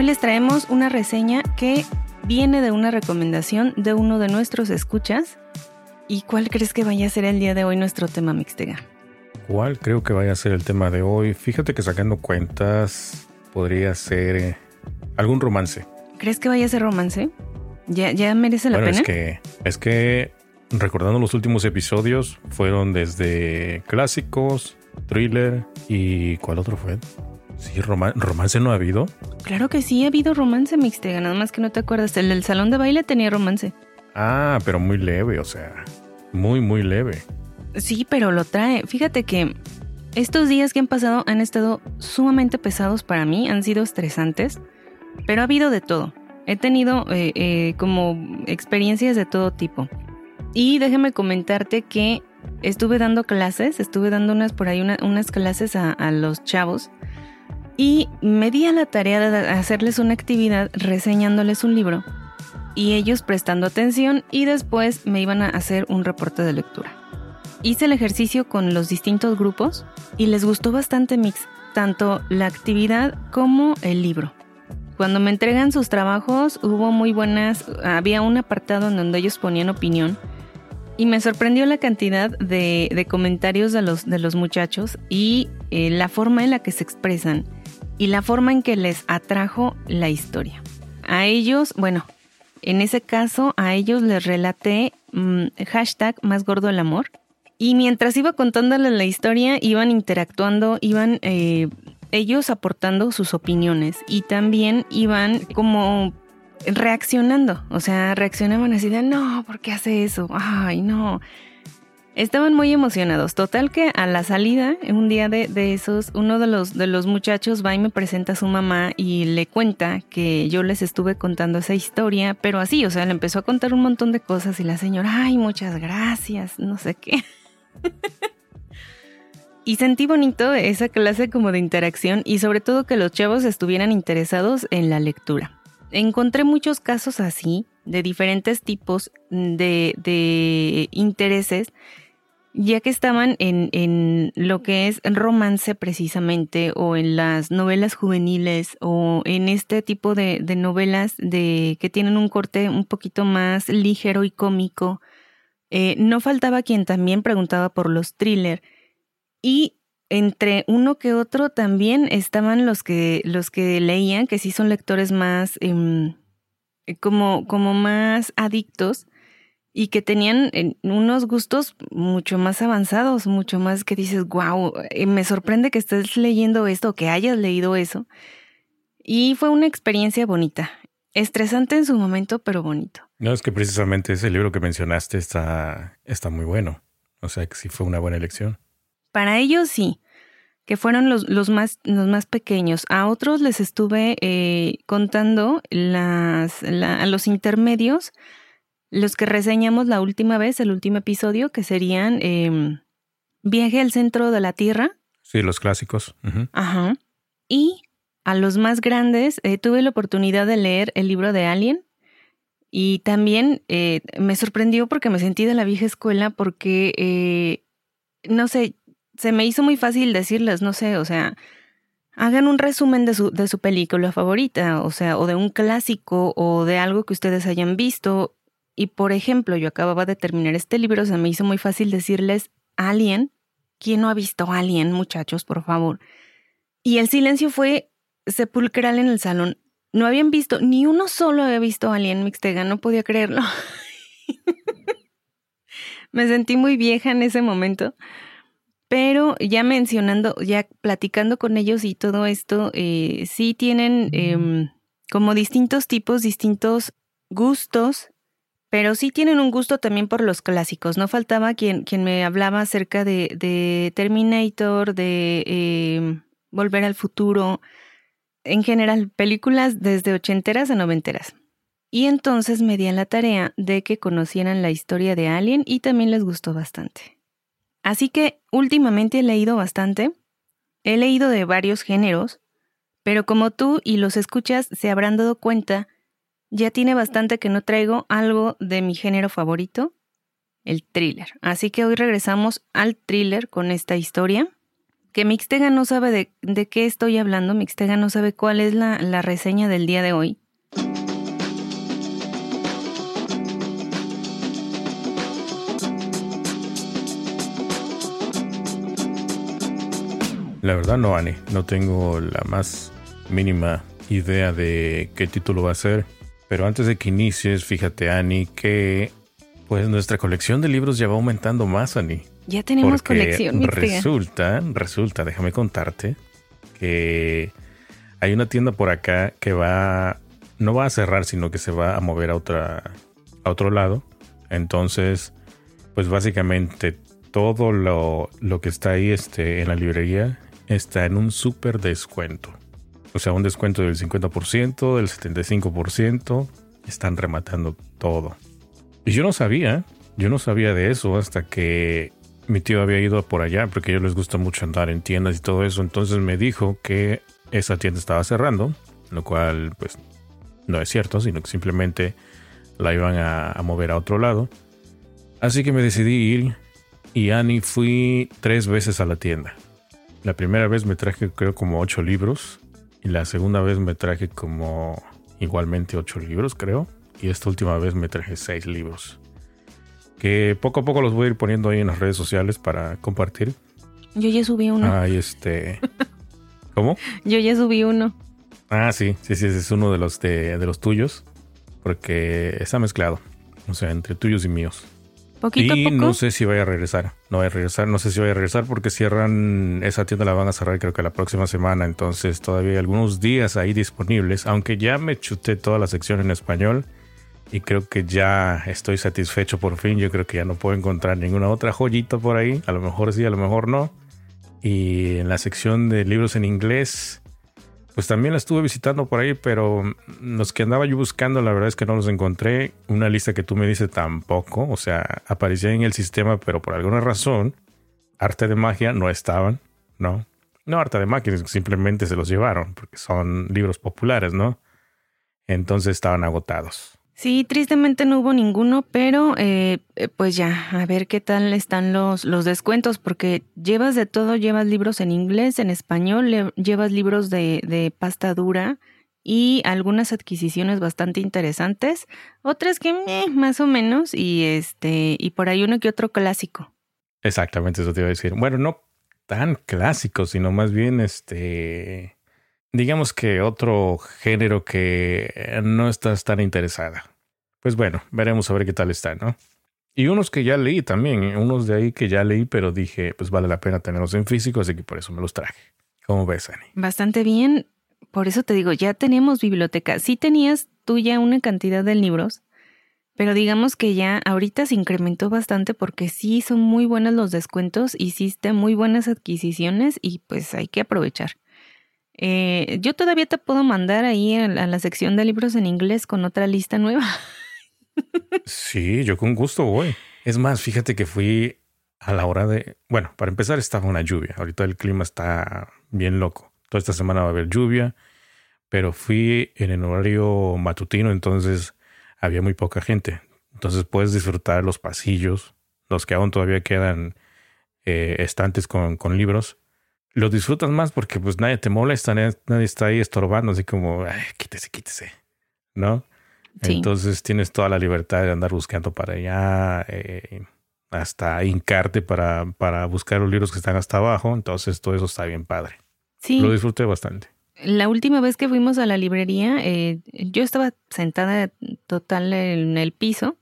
Hoy les traemos una reseña que viene de una recomendación de uno de nuestros escuchas. ¿Y cuál crees que vaya a ser el día de hoy nuestro tema Mixtega? ¿Cuál creo que vaya a ser el tema de hoy? Fíjate que sacando cuentas podría ser eh, algún romance. ¿Crees que vaya a ser romance? ¿Ya, ya merece la bueno, pena? Es que, es que recordando los últimos episodios fueron desde clásicos, thriller y ¿cuál otro fue? Sí, roman- romance no ha habido. Claro que sí, ha habido romance Mixtega, nada más que no te acuerdas. El del salón de baile tenía romance. Ah, pero muy leve, o sea, muy, muy leve. Sí, pero lo trae. Fíjate que estos días que han pasado han estado sumamente pesados para mí, han sido estresantes, pero ha habido de todo. He tenido eh, eh, como experiencias de todo tipo. Y déjame comentarte que estuve dando clases, estuve dando unas por ahí una- unas clases a, a los chavos y me di a la tarea de hacerles una actividad reseñándoles un libro y ellos prestando atención y después me iban a hacer un reporte de lectura. Hice el ejercicio con los distintos grupos y les gustó bastante mix, tanto la actividad como el libro. Cuando me entregan sus trabajos hubo muy buenas, había un apartado en donde ellos ponían opinión y me sorprendió la cantidad de, comentarios de los, de los muchachos y eh, la forma en la que se expresan y la forma en que les atrajo la historia. A ellos, bueno, en ese caso a ellos les relaté mm, hashtag más gordo el amor y mientras iba contándoles la historia, iban interactuando, iban eh, ellos aportando sus opiniones y también iban como reaccionando. O sea, reaccionaban así de, no, ¿por qué hace eso? Ay, no. Estaban muy emocionados. Total que a la salida, un día de, de esos, uno de los, de los muchachos va y me presenta a su mamá y le cuenta que yo les estuve contando esa historia, pero así, o sea, le empezó a contar un montón de cosas y la señora, ay, muchas gracias, no sé qué. Y sentí bonito esa clase como de interacción y sobre todo que los chavos estuvieran interesados en la lectura. Encontré muchos casos así, de diferentes tipos de, de intereses, ya que estaban en, en, lo que es romance precisamente, o en las novelas juveniles, o en este tipo de, de novelas de, que tienen un corte un poquito más ligero y cómico. Eh, no faltaba quien también preguntaba por los thrillers. Y entre uno que otro también estaban los que, los que leían, que sí son lectores más, eh, como, como más adictos y que tenían eh, unos gustos mucho más avanzados, mucho más que dices, wow, me sorprende que estés leyendo esto, que hayas leído eso. Y fue una experiencia bonita, estresante en su momento, pero bonito. No, es que precisamente ese libro que mencionaste está, está muy bueno. O sea que sí fue una buena elección. Para ellos sí, que fueron los, los, más, los más pequeños. A otros les estuve eh, contando las, la, a los intermedios, los que reseñamos la última vez, el último episodio, que serían eh, Viaje al centro de la Tierra. Sí, los clásicos. Uh -huh. Ajá. Y a los más grandes, eh, tuve la oportunidad de leer el libro de Alien. Y también eh, me sorprendió porque me sentí de la vieja escuela porque, eh, no sé, se me hizo muy fácil decirles, no sé, o sea, hagan un resumen de su, de su película favorita, o sea, o de un clásico o de algo que ustedes hayan visto. Y por ejemplo, yo acababa de terminar este libro, se me hizo muy fácil decirles Alien. ¿Quién no ha visto Alien, muchachos, por favor? Y el silencio fue sepulcral en el salón. No habían visto, ni uno solo había visto Alien Mixtega, no podía creerlo. me sentí muy vieja en ese momento. Pero ya mencionando, ya platicando con ellos y todo esto, eh, sí tienen eh, como distintos tipos, distintos gustos, pero sí tienen un gusto también por los clásicos. No faltaba quien, quien me hablaba acerca de, de Terminator, de eh, Volver al Futuro, en general, películas desde ochenteras a noventeras. Y entonces me di a la tarea de que conocieran la historia de Alien y también les gustó bastante. Así que últimamente he leído bastante, he leído de varios géneros, pero como tú y los escuchas se habrán dado cuenta, ya tiene bastante que no traigo algo de mi género favorito, el thriller. Así que hoy regresamos al thriller con esta historia. que Mixtega no sabe de, de, qué estoy hablando, Mixtega no sabe cuál es la, la reseña del día de hoy. La verdad no, Ani. No tengo la más mínima idea de qué título va a ser. Pero antes de que inicies, fíjate, Ani, que pues nuestra colección de libros ya va aumentando más, Ani. Ya tenemos colección. Resulta, resulta, déjame contarte, que hay una tienda por acá que va, no va a cerrar, sino que se va a mover a otra, a otro lado. Entonces, pues básicamente todo lo, lo que está ahí este, en la librería está en un súper descuento. O sea, un descuento del 50%, del 75%. Están rematando todo. Y yo no sabía, yo no sabía de eso hasta que mi tío había ido por allá, porque a ellos les gusta mucho andar en tiendas y todo eso. Entonces me dijo que esa tienda estaba cerrando, lo cual pues no es cierto, sino que simplemente la iban a, mover a otro lado. Así que me decidí ir y Annie fui tres veces a la tienda. La primera vez me traje creo como ocho libros y la segunda vez me traje como igualmente ocho libros creo y esta última vez me traje seis libros que poco a poco los voy a ir poniendo ahí en las redes sociales para compartir. Yo ya subí uno. Ay, este. ¿Cómo? Yo ya subí uno. Ah, sí, sí, sí, es uno de los de, de los tuyos. Porque está mezclado. O sea, entre tuyos y míos y no sé si vaya a regresar. No voy a regresar, no sé si voy a regresar porque cierran esa tienda la van a cerrar creo que la próxima semana, entonces todavía hay algunos días ahí disponibles, aunque ya me chuté toda la sección en español y creo que ya estoy satisfecho por fin, yo creo que ya no puedo encontrar ninguna otra joyita por ahí, a lo mejor sí, a lo mejor no. Y en la sección de libros en inglés pues también la estuve visitando por ahí, pero los que andaba yo buscando, la verdad es que no los encontré. Una lista que tú me dices tampoco, o sea, aparecía en el sistema, pero por alguna razón, arte de magia no estaban, ¿no? No arte de magia, simplemente se los llevaron, porque son libros populares, ¿no? Entonces estaban agotados. Sí, tristemente no hubo ninguno, pero eh, eh, pues ya, a ver qué tal están los, los descuentos, porque llevas de todo, llevas libros en inglés, en español, llevas libros de, de pasta dura y algunas adquisiciones bastante interesantes, otras que más o menos, y este, y por ahí uno que otro clásico. Exactamente, eso te iba a decir. Bueno, no tan clásico, sino más bien este digamos que otro género que no estás tan interesada. Pues bueno, veremos a ver qué tal está, ¿no? Y unos que ya leí también, unos de ahí que ya leí, pero dije, pues vale la pena tenerlos en físico, así que por eso me los traje. ¿Cómo ves, Ani? Bastante bien. Por eso te digo, ya tenemos biblioteca. Sí tenías tú ya una cantidad de libros, pero digamos que ya ahorita se incrementó bastante porque sí son muy buenos los descuentos, hiciste muy buenas adquisiciones y pues hay que aprovechar. Eh, yo todavía te puedo mandar ahí a la sección de libros en inglés con otra lista nueva. Sí, yo con gusto voy. Es más, fíjate que fui a la hora de... Bueno, para empezar estaba una lluvia. Ahorita el clima está bien loco. Toda esta semana va a haber lluvia, pero fui en el horario matutino, entonces había muy poca gente. Entonces puedes disfrutar los pasillos, los que aún todavía quedan eh, estantes con, con libros. Los disfrutas más porque pues nadie te molesta, nadie, está ahí estorbando, así como, Ay, quítese, quítese, ¿no? Entonces tienes toda la libertad de andar buscando para allá, eh, hasta hincarte para, para buscar los libros que están hasta abajo. Entonces todo eso está bien padre. Sí. Lo disfruté bastante. La última vez que fuimos a la librería, eh, yo estaba sentada total en el piso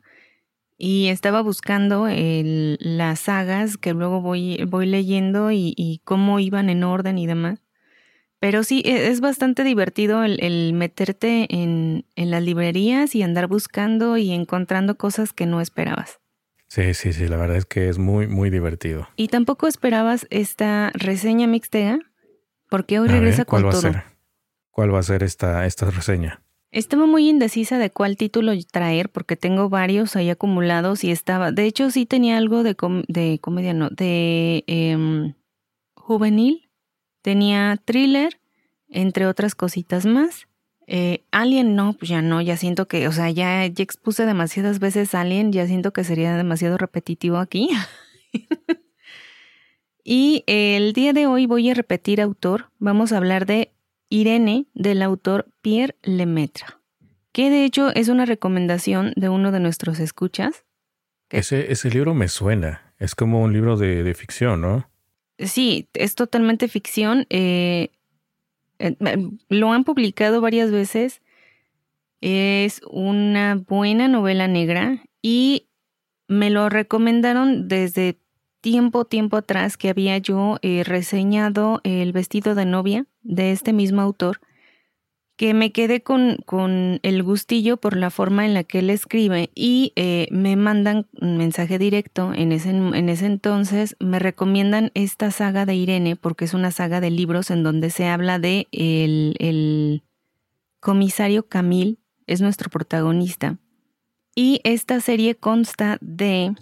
y estaba buscando las sagas que luego voy, voy leyendo y, y, cómo iban en orden y demás. Pero sí, e, es bastante divertido el, meterte en, en, las librerías y andar buscando y encontrando cosas que no esperabas. Sí, sí, sí, la verdad es que es muy, muy divertido. ¿Y tampoco esperabas esta reseña mixtega? Porque hoy regresa con va todo. A ser? ¿Cuál va a ser esta, esta reseña? Estaba muy indecisa de cuál título traer porque tengo varios ahí acumulados y estaba, de hecho sí tenía algo de, de comedia, no, de em, juvenil Tenía thriller, entre otras cositas más. Eh, Alien no, pues ya no, ya siento que, o sea, ya, ya expuse demasiadas veces Alien, ya siento que sería demasiado repetitivo aquí. Y el día de hoy voy a repetir autor. Vamos a hablar de Irene del autor Pierre Lemaitre, que de hecho es una recomendación de uno de nuestros escuchas. Ese, ese libro me suena. Es como un libro de, ficción, ¿no? Sí, es totalmente ficción. Eh, eh, lo han publicado varias veces. Es una buena novela negra y me lo recomendaron desde tiempo, tiempo atrás que había yo eh, reseñado el vestido de novia de este mismo autor, que me quedé con, con, el gustillo por la forma en la que él escribe y eh, me mandan un mensaje directo en ese, en ese entonces, me recomiendan esta saga de Irene porque es una saga de libros en donde se habla de el, el comisario Camil, es nuestro protagonista. Y esta serie consta de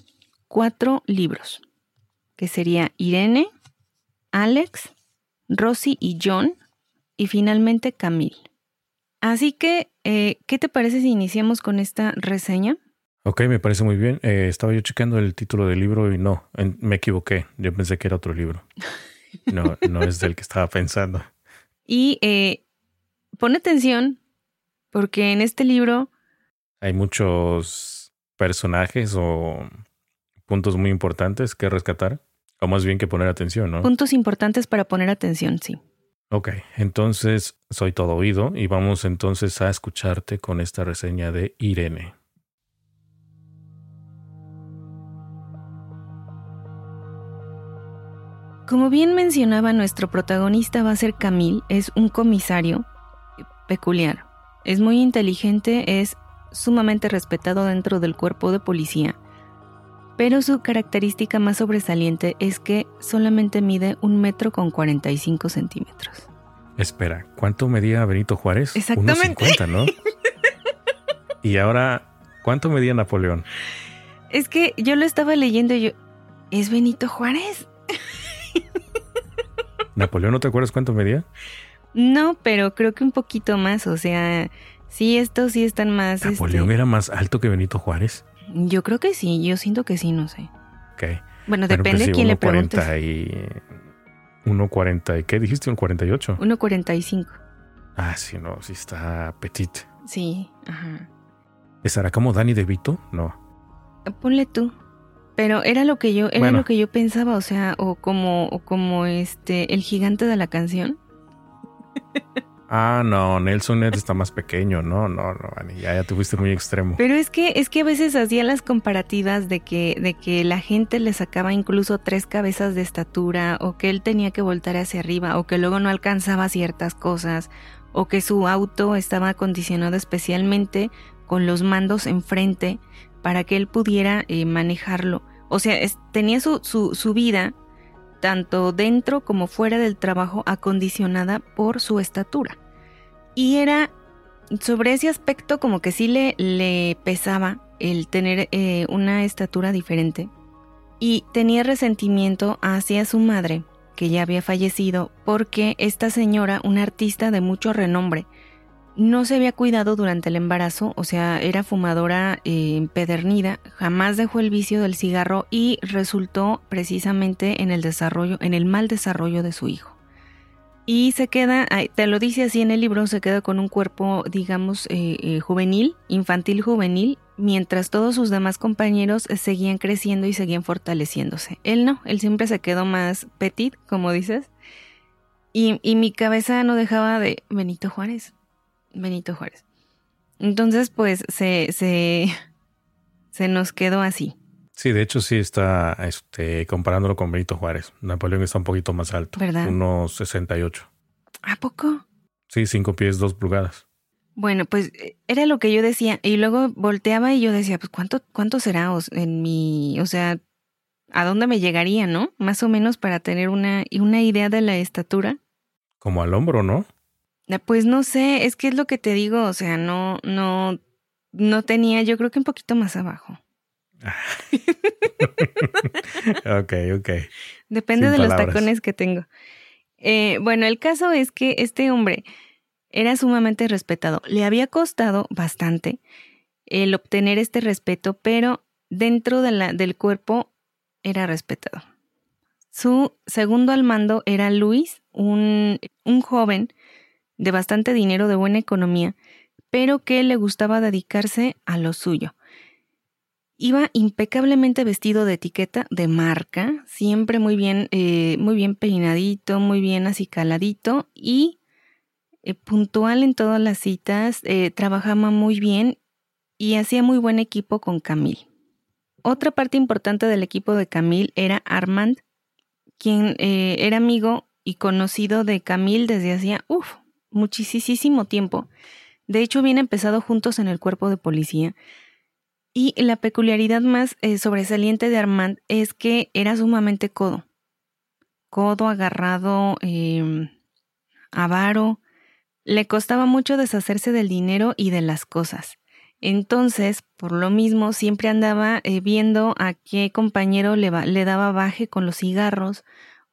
cuatro libros que sería Irene, Alex, Rosy y John, y finalmente Camille. Así que, eh, ¿qué te parece si iniciamos con esta reseña? Ok, me parece muy bien. Eh, estaba yo checando el título del libro y no, me equivoqué. Yo pensé que era otro libro. No, no es del que estaba pensando. Y eh, pon atención, porque en este libro... Hay muchos personajes o puntos muy importantes que rescatar. O más bien que poner atención, ¿no? Puntos importantes para poner atención, sí. Ok, entonces soy todo oído y vamos entonces a escucharte con esta reseña de Irene. Como bien mencionaba, nuestro protagonista va a ser Camille, es un comisario peculiar. Es muy inteligente, es sumamente respetado dentro del cuerpo de policía pero su característica más sobresaliente es que solamente mide un metro con 45 centímetros. Espera, ¿cuánto medía Benito Juárez? Exactamente. 1,50, ¿no? y ahora, ¿cuánto medía Napoleón? Es que yo lo estaba leyendo y yo, ¿es Benito Juárez? ¿Napoleón no te acuerdas cuánto medía? No, pero creo que un poquito más, o sea, sí, estos sí están más... ¿Napoleón este era más alto que Benito Juárez? Yo creo que sí, yo siento que sí, no sé. Ok. Bueno, depende de pues quién le pregunte. Y 1.40, ¿qué dijiste? ¿Un 48? 1.45. Ah, sí, no, sí está petit. Sí, ajá. ¿Estará como Danny DeVito? No. Ponle tú. Pero era lo que yo, era lo que yo pensaba, o sea, o como, o como este, el gigante de la canción. Ah, no, Nelson está más pequeño. No, no, no, ya, ya te fuiste muy extremo. Pero es que, es que a veces hacía las comparativas de que, de que la gente le sacaba incluso tres cabezas de estatura, o que él tenía que voltar hacia arriba, o que luego no alcanzaba ciertas cosas, o que su auto estaba acondicionado especialmente con los mandos enfrente para que él pudiera eh, manejarlo. O sea, tenía su, su, su vida tanto dentro como fuera del trabajo acondicionada por su estatura. Y era sobre ese aspecto como que sí le, pesaba el tener eh, una estatura diferente. Y tenía resentimiento hacia su madre, que ya había fallecido, porque esta señora, una artista de mucho renombre, no se había cuidado durante el embarazo, o sea, era fumadora eh, empedernida, jamás dejó el vicio del cigarro y resultó precisamente en el desarrollo, en el mal desarrollo de su hijo. Y se queda, te lo dice así en el libro, se queda con un cuerpo, digamos, eh, eh, juvenil, infantil juvenil, mientras todos sus demás compañeros seguían creciendo y seguían fortaleciéndose. Él no, él siempre se quedó más petit, como dices. Y, y mi cabeza no dejaba de Benito Juárez, Benito Juárez. Entonces, pues se, se, se nos quedó así. Sí, de hecho sí está este, comparándolo con Benito Juárez. Napoleón está un poquito más alto. ¿Verdad? Unos 68. ¿A poco? Sí, cinco pies, dos pulgadas. Bueno, pues eh, era lo que yo decía. Y luego volteaba y yo decía, pues ¿cuánto, cuánto será en mi, o sea, a dónde me llegaría, ¿no? Más o menos para tener una, una idea de la estatura. Como al hombro, ¿no? Eh, pues no sé, es que es lo que te digo, o sea, no, no, no tenía, yo creo que un poquito más abajo. ok, ok. Depende de los tacones que tengo. Eh, bueno, el caso es que este hombre era sumamente respetado. Le había costado bastante el obtener este respeto, pero dentro de la, del cuerpo era respetado. Su segundo al mando era Luis, un, un joven de bastante dinero, de buena economía, pero que le gustaba dedicarse a lo suyo. Iba impecablemente vestido de etiqueta de marca, siempre muy bien, eh, muy bien peinadito, muy bien acicaladito y eh, puntual en todas las citas, eh, trabajaba muy bien y hacía muy buen equipo con Camille. Otra parte importante del equipo de Camille era Armand, quien era amigo y conocido de Camille desde hacía, uff, muchísimo tiempo. De hecho, habían empezado juntos en el cuerpo de policía. Y la peculiaridad más eh, sobresaliente de Armand es que era sumamente codo. Codo, agarrado, em, avaro. Le costaba mucho deshacerse del dinero y de las cosas. Entonces, por lo mismo, siempre andaba eh, viendo a qué compañero le, le daba baje con los cigarros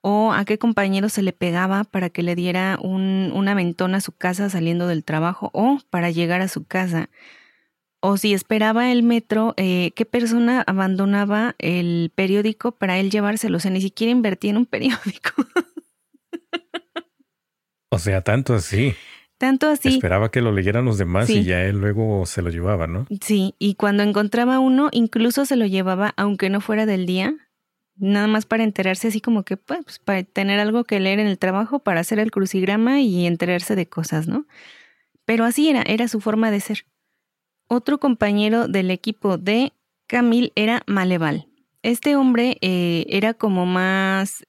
o a qué compañero se le pegaba para que le diera un, un aventón a su casa saliendo del trabajo o para llegar a su casa. O si esperaba el metro, eh, qué persona abandonaba el periódico para él llevárselo. O sea, ni siquiera invertía en un periódico. o sea, tanto así. Tanto así. Esperaba que lo leyeran los demás y ya él luego se lo llevaba, ¿no? Sí, y cuando encontraba uno, incluso se lo llevaba, aunque no fuera del día, nada más para enterarse así como que, pues, para tener algo que leer en el trabajo, para hacer el crucigrama y enterarse de cosas, ¿no? Pero así era, era su forma de ser. Otro compañero del equipo de Camille era Maleval. Este hombre eh, era como más,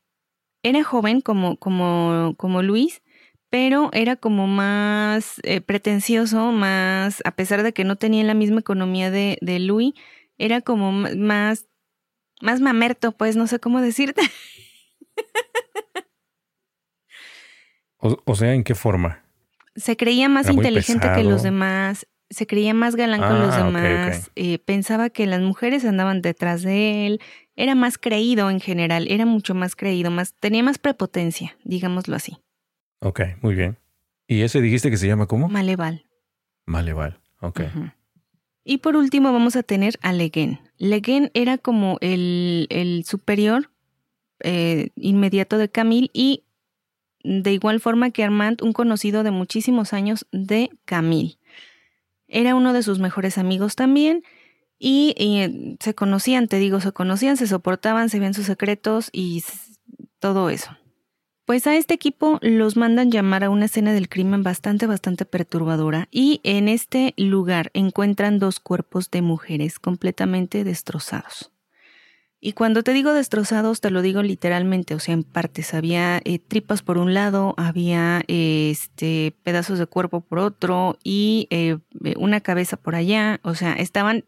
era joven como, como, como Luis, pero era como más eh, pretencioso, más, a pesar de que no tenía la misma economía de, de Luis, era como más más mamerto, pues no sé cómo decirte. O, sea, ¿en qué forma? Se creía más inteligente que los demás, se creía más galán que los ah, demás, eh, pensaba que las mujeres andaban detrás de él, era más creído en general, era mucho más creído, más, tenía más prepotencia, digámoslo así. Ok, muy bien. ¿Y ese dijiste que se llama cómo? Maleval. Maleval, ok. Y por último vamos a tener a Leguen. Leguen era como el, superior eh, inmediato de Camille y de igual forma que Armand, un conocido de muchísimos años de Camille. Era uno de sus mejores amigos también y, y eh, se conocían, te digo, se conocían, se soportaban, se veían sus secretos y todo eso. Pues a este equipo los mandan llamar a una escena del crimen bastante, bastante perturbadora y en este lugar encuentran dos cuerpos de mujeres completamente destrozados. Y cuando te digo destrozados, te lo digo literalmente, o sea, en partes. Había eh, tripas por un lado, había este, pedazos de cuerpo por otro y eh, una cabeza por allá, o sea, estaban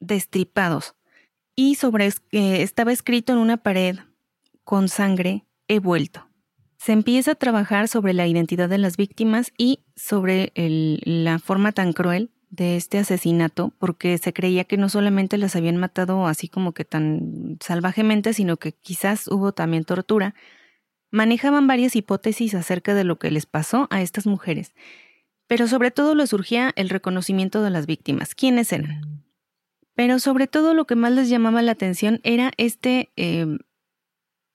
destripados. Y sobre eh, estaba escrito en una pared con sangre, he vuelto se empieza a trabajar sobre la identidad de las víctimas y sobre la forma tan cruel de este asesinato, porque se creía que no solamente las habían matado así como que tan salvajemente, sino que quizás hubo también tortura. Manejaban varias hipótesis acerca de lo que les pasó a estas mujeres, pero sobre todo les surgía el reconocimiento de las víctimas, quiénes eran. Pero sobre todo lo que más les llamaba la atención era este eh,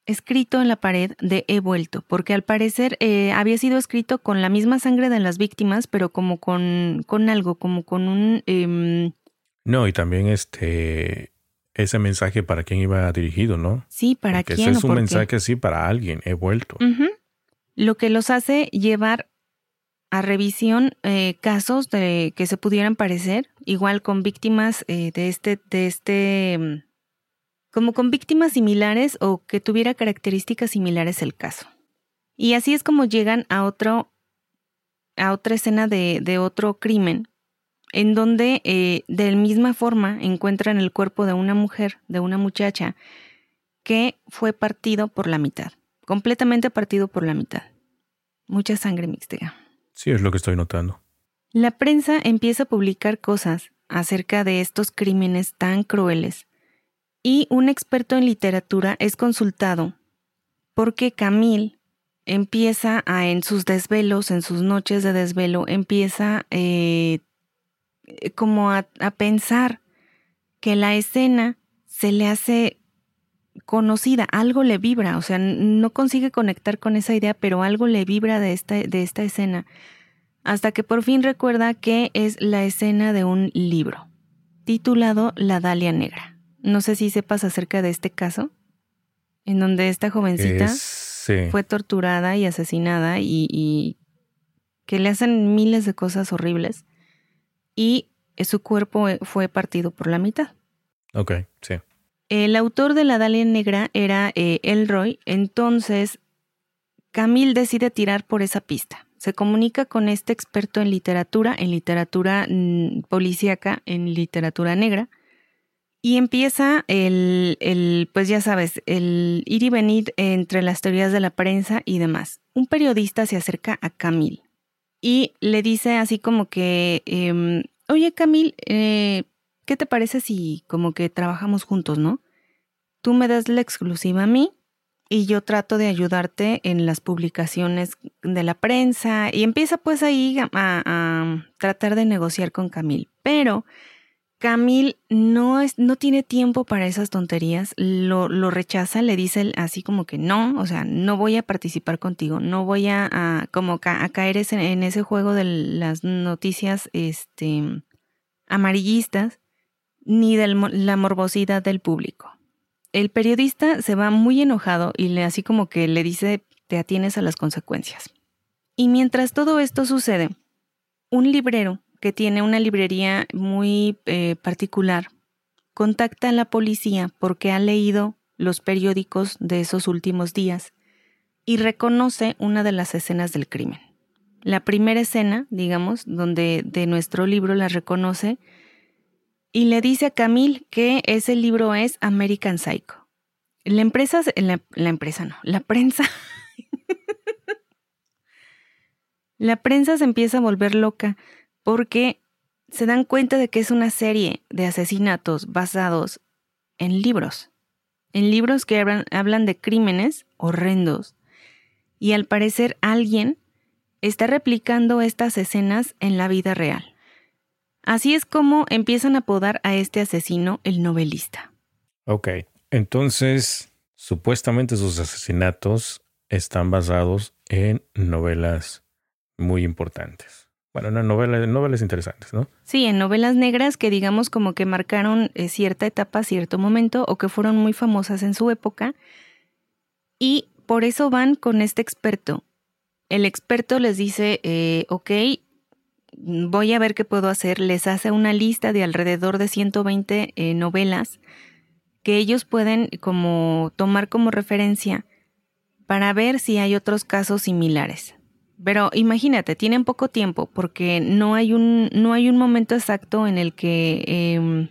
escrito en la pared de He vuelto, porque al parecer eh, había sido escrito con la misma sangre de las víctimas, pero como con, con algo, como con un... Em, no, y también este ese mensaje para quién iba dirigido, ¿no? Sí, para quién. Ese es un mensaje sí para alguien, he vuelto. Lo que los hace llevar a revisión eh, casos de que se pudieran parecer, igual con víctimas eh, de este, de este em, como con víctimas similares o que tuviera características similares el caso. Y así es como llegan a otro, a otra escena de, otro crimen, en donde eh, de la misma forma encuentran el cuerpo de una mujer, de una muchacha, que fue partido por la mitad, completamente partido por la mitad. Mucha sangre mixta. Sí, es lo que estoy notando. La prensa empieza a publicar cosas acerca de estos crímenes tan crueles y un experto en literatura es consultado porque Camille empieza a, en sus desvelos, en sus noches de desvelo, empieza eh, como a, a pensar que la escena se le hace conocida, algo le vibra, o sea, no consigue conectar con esa idea, pero algo le vibra de esta, de esta escena, hasta que por fin recuerda que es la escena de un libro, titulado La Dalia Negra. No sé si sepas acerca de este caso, en donde esta jovencita fue torturada y asesinada y, y que le hacen miles de cosas horribles y su cuerpo fue partido por la mitad. Ok, sí. El autor de la Dalia Negra era eh, Elroy, entonces Camille decide tirar por esa pista. Se comunica con este experto en literatura, en literatura mm, policíaca, en literatura negra, y empieza el, el, pues ya sabes, el ir y venir entre las teorías de la prensa y demás. Un periodista se acerca a Camille y le dice así como que, em, oye Camille, eh, ¿qué te parece si como que trabajamos juntos, no? Tú me das la exclusiva a mí y yo trato de ayudarte en las publicaciones de la prensa y empieza pues ahí a, tratar de negociar con Camil. Pero Camil no, es, no tiene tiempo para esas tonterías, lo, lo, rechaza, le dice así como que no, o sea, no voy a participar contigo, no voy a, como caer en ese juego de las noticias este, amarillistas ni de la morbosidad del público. El periodista se va muy enojado y le así como que le dice te atienes a las consecuencias. Y mientras todo esto sucede, un librero que tiene una librería muy eh, particular contacta a la policía porque ha leído los periódicos de esos últimos días y reconoce una de las escenas del crimen. La primera escena, digamos, donde de nuestro libro la reconoce, y le dice a Camille que ese libro es American Psycho. La empresa, la, la empresa no, la prensa. la prensa se empieza a volver loca porque se dan cuenta de que es una serie de asesinatos basados en libros, en libros que hablan, de crímenes horrendos. Y al parecer alguien está replicando estas escenas en la vida real. Así es como empiezan a apodar a este asesino el novelista. Ok, entonces supuestamente sus asesinatos están basados en novelas muy importantes. Bueno, en novelas, novelas interesantes, ¿no? Sí, en novelas negras que digamos como que marcaron eh, cierta etapa, cierto momento, o que fueron muy famosas en su época. Y por eso van con este experto. El experto les dice, eh, ok, voy a ver qué puedo hacer, les hace una lista de alrededor de 120 eh, novelas que ellos pueden como tomar como referencia para ver si hay otros casos similares. Pero imagínate, tienen poco tiempo porque no hay un, no hay un momento exacto en el que... Em,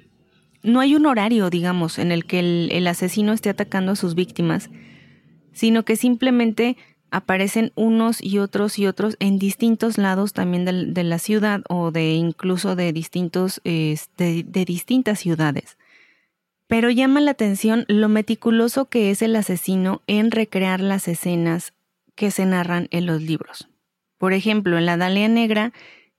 no hay un horario, digamos, en el que el asesino esté atacando a sus víctimas, sino que simplemente aparecen unos y otros y otros en distintos lados también de, la ciudad o de incluso de distintos este, de distintas ciudades. Pero llama la atención lo meticuloso que es el asesino en recrear las escenas que se narran en los libros. Por ejemplo, en la Dalia Negra,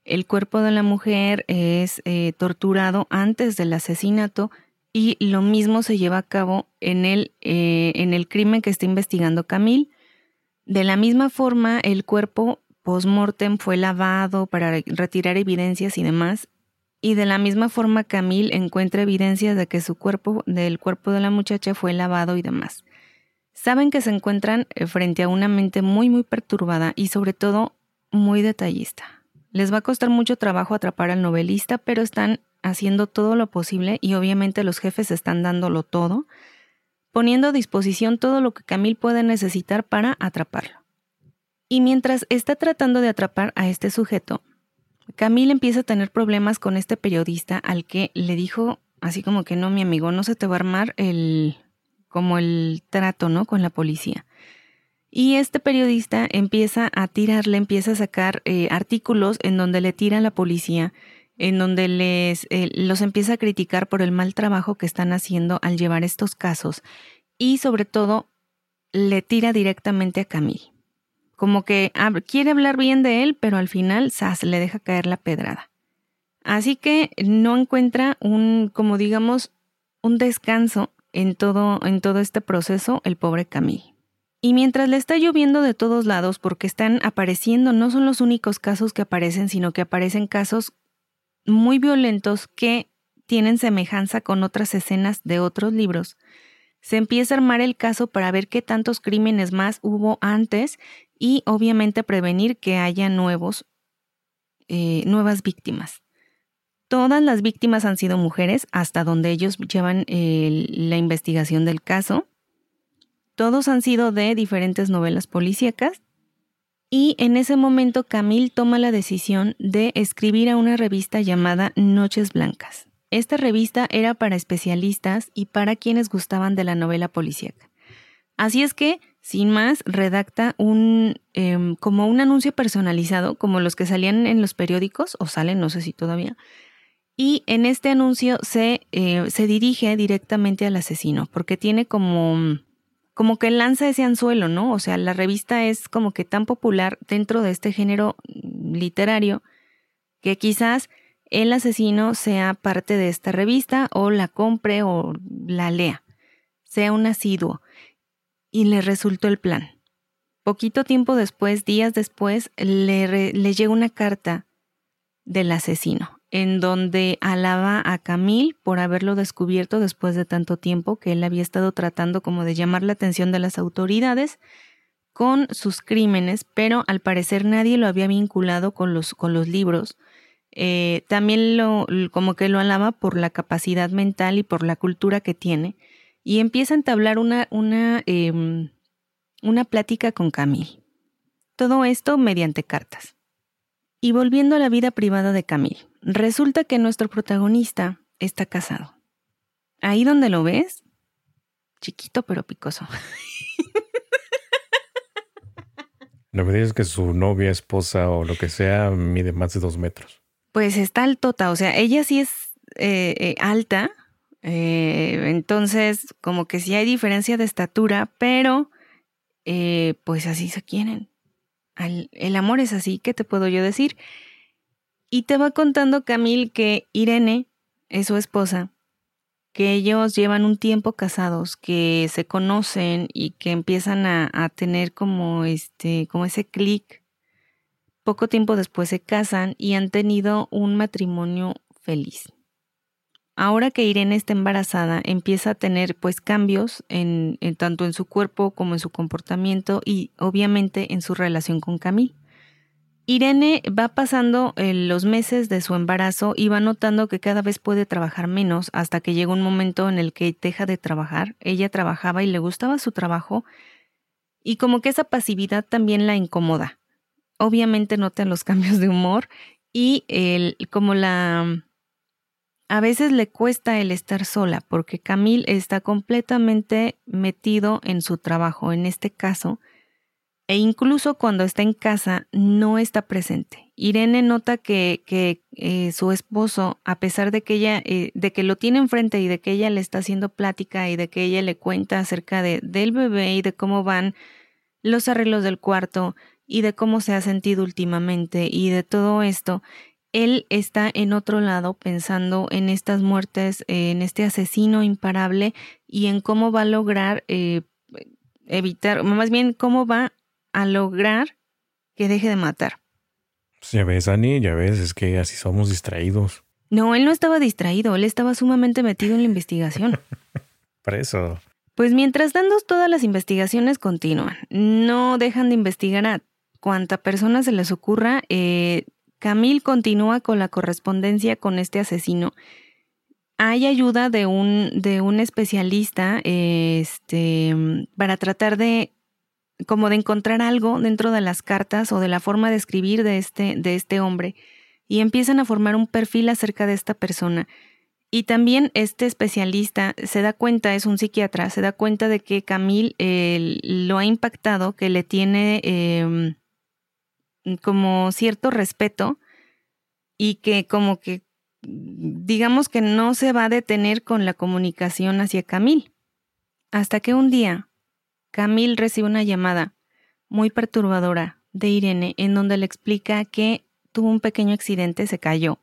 el cuerpo de la mujer es eh, torturado antes del asesinato y lo mismo se lleva a cabo en el, eh, en el crimen que está investigando Camille de la misma forma, el cuerpo post-mortem fue lavado para retirar evidencias y demás. Y de la misma forma, Camille encuentra evidencias de que su cuerpo, del cuerpo de la muchacha, fue lavado y demás. Saben que se encuentran eh, frente a una mente muy, muy perturbada y sobre todo muy detallista. Les va a costar mucho trabajo atrapar al novelista, pero están haciendo todo lo posible y obviamente los jefes están dándolo todo poniendo a disposición todo lo que Camille puede necesitar para atraparlo. Y mientras está tratando de atrapar a este sujeto, Camille empieza a tener problemas con este periodista al que le dijo así como que no, mi amigo, no se te va a armar el como el trato, ¿no? con la policía. Y este periodista empieza a tirarle, empieza a sacar eh, artículos en donde le tira a la policía en donde les eh, los empieza a criticar por el mal trabajo que están haciendo al llevar estos casos y sobre todo le tira directamente a Camille. Como que quiere hablar bien de él, pero al final Sass le deja caer la pedrada. Así que no encuentra un, como digamos, un descanso en todo, en todo este proceso el pobre Camille. Y mientras le está lloviendo de todos lados porque están apareciendo, no son los únicos casos que aparecen, sino que aparecen casos muy violentos que tienen semejanza con otras escenas de otros libros. Se empieza a armar el caso para ver qué tantos crímenes más hubo antes y obviamente prevenir que haya nuevos, eh, nuevas víctimas. Todas las víctimas han sido mujeres hasta donde ellos llevan la investigación del caso. Todos han sido de diferentes novelas policíacas. Y en ese momento Camille toma la decisión de escribir a una revista llamada Noches Blancas. Esta revista era para especialistas y para quienes gustaban de la novela policíaca. Así es que, sin más, redacta un em, como un anuncio personalizado, como los que salían en los periódicos, o salen, no sé si todavía, y en este anuncio se, eh, se dirige directamente al asesino, porque tiene como, como que lanza ese anzuelo, ¿no? O sea, la revista es como que tan popular dentro de este género literario que quizás el asesino sea parte de esta revista o la compre o la lea, sea un asiduo. Y le resultó el plan. Poquito tiempo después, días después, le, le llega una carta del asesino en donde alaba a Camille por haberlo descubierto después de tanto tiempo que él había estado tratando como de llamar la atención de las autoridades con sus crímenes, pero al parecer nadie lo había vinculado con los, con los libros. Eh, también lo, como que lo alaba por la capacidad mental y por la cultura que tiene. Y empieza a entablar una, una, em, una plática con Camille. Todo esto mediante cartas. Y volviendo a la vida privada de Camille, resulta que nuestro protagonista está casado. Ahí donde lo ves, chiquito pero picoso. No me digas que su novia, esposa o lo que sea mide más de dos metros. Pues está altota, o sea, ella sí es eh, eh, alta, eh, entonces como que sí hay diferencia de estatura, pero pues así se quieren el amor es así, ¿qué te puedo yo decir? Y te va contando Camil que Irene es su esposa, que ellos llevan un tiempo casados, que se conocen y que empiezan a, tener como este, como ese clic. Poco tiempo después se casan y han tenido un matrimonio feliz ahora que Irene está embarazada, empieza a tener pues cambios en, tanto en su cuerpo como en su comportamiento y obviamente en su relación con Camille. Irene va pasando eh, los meses de su embarazo y va notando que cada vez puede trabajar menos hasta que llega un momento en el que deja de trabajar. Ella trabajaba y le gustaba su trabajo y como que esa pasividad también la incomoda. Obviamente nota los cambios de humor y el, como la a veces le cuesta el estar sola porque Camil está completamente metido en su trabajo, en este caso, e incluso cuando está en casa no está presente. Irene nota que, que eh, su esposo, a pesar de que ella, eh, de que lo tiene enfrente y de que ella le está haciendo plática y de que ella le cuenta acerca de, del bebé y de cómo van los arreglos del cuarto y de cómo se ha sentido últimamente y de todo esto, él está en otro lado pensando en estas muertes, en este asesino imparable y en cómo va a lograr eh, evitar, más bien cómo va a lograr que deje de matar. Pues ya ves, Ani, ya ves, es que así somos distraídos. No, él no estaba distraído, él estaba sumamente metido en la investigación. Por eso. Pues mientras tanto, todas las investigaciones continúan. No dejan de investigar a cuanta persona se les ocurra. Eh, Camille continúa con la correspondencia con este asesino. Hay ayuda de un, de un especialista este, para tratar de como de encontrar algo dentro de las cartas o de la forma de escribir de este, de este hombre y empiezan a formar un perfil acerca de esta persona. Y también este especialista se da cuenta, es un psiquiatra, se da cuenta de que Camille lo ha impactado, que le tiene em, como cierto respeto y que como que digamos que no se va a detener con la comunicación hacia Camil. Hasta que un día Camil recibe una llamada muy perturbadora de Irene en donde le explica que tuvo un pequeño accidente, se cayó.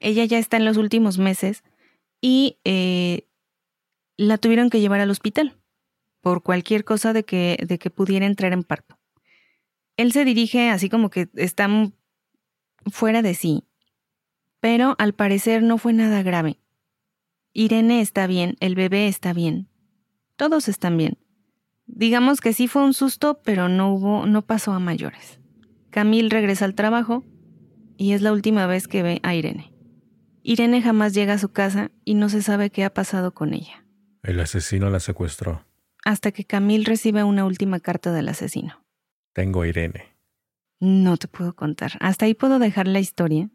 Ella ya está en los últimos meses y eh, la tuvieron que llevar al hospital por cualquier cosa de que, de que pudiera entrar en parto. Él se dirige así como que está fuera de sí, pero al parecer no fue nada grave. Irene está bien, el bebé está bien, todos están bien. Digamos que sí fue un susto, pero no hubo, no pasó a mayores. Camil regresa al trabajo y es la última vez que ve a Irene. Irene jamás llega a su casa y no se sabe qué ha pasado con ella. El asesino la secuestró. Hasta que Camil recibe una última carta del asesino. Tengo a Irene. No te puedo contar. Hasta ahí puedo dejar la historia.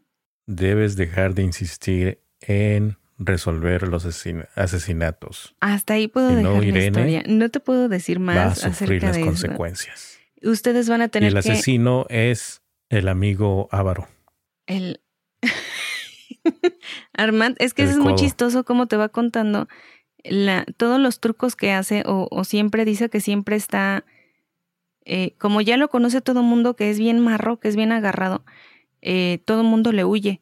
Debes dejar de insistir en resolver los asesinatos. Hasta ahí puedo dejar la historia. No te puedo decir más va a sufrir las consecuencias. Ustedes van a tener y el asesino es el amigo Ávaro. El Armand, es que es muy chistoso cómo te va contando la, todos los trucos que hace o, siempre dice que siempre está, eh, como ya lo conoce todo el mundo, que es bien marro, que es bien agarrado, eh, todo el mundo le huye,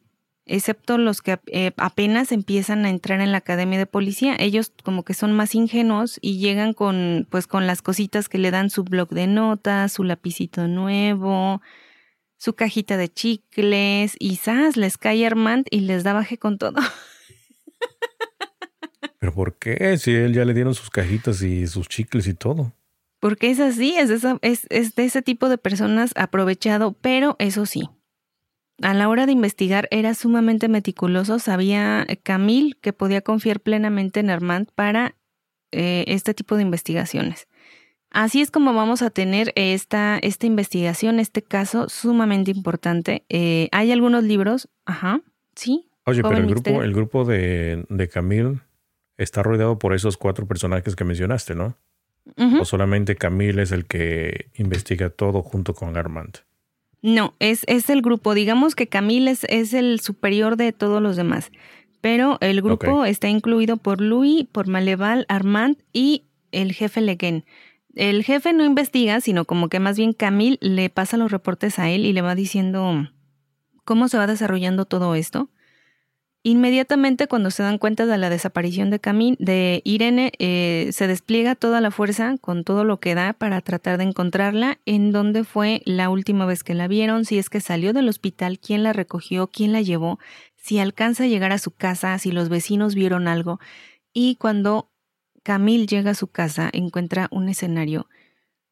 excepto los que eh, apenas empiezan a entrar en la academia de policía. Ellos como que son más ingenuos y llegan con, pues, con las cositas que le dan su blog de notas, su lapicito nuevo, su cajita de chicles y ¡zas! les cae Armand y les da baje con todo. ¿Pero por qué? Si él ya le dieron sus cajitas y sus chicles y todo. Porque es así, es, es, es de ese tipo de personas aprovechado, pero eso sí, a la hora de investigar era sumamente meticuloso, sabía Camille que podía confiar plenamente en Armand para eh, este tipo de investigaciones. Así es como vamos a tener esta, esta investigación, este caso sumamente importante. Eh, hay algunos libros, ajá, sí. Oye, pero el grupo, el grupo de, de Camille está rodeado por esos cuatro personajes que mencionaste, ¿no? O solamente Camille es el que investiga todo junto con Armand. No, es, es el grupo. Digamos que Camille es, el superior de todos los demás. Pero el grupo está incluido por Louis, por Maleval, Armand y el jefe Leguen el jefe no investiga, sino como que más bien Camille le pasa los reportes a él y le va diciendo cómo se va desarrollando todo esto. Inmediatamente cuando se dan cuenta de la desaparición de Camille, de Irene, eh, se despliega toda la fuerza con todo lo que da para tratar de encontrarla, en dónde fue la última vez que la vieron, si es que salió del hospital, quién la recogió, quién la llevó, si alcanza a llegar a su casa, si los vecinos vieron algo. Y cuando Camille llega a su casa, encuentra un escenario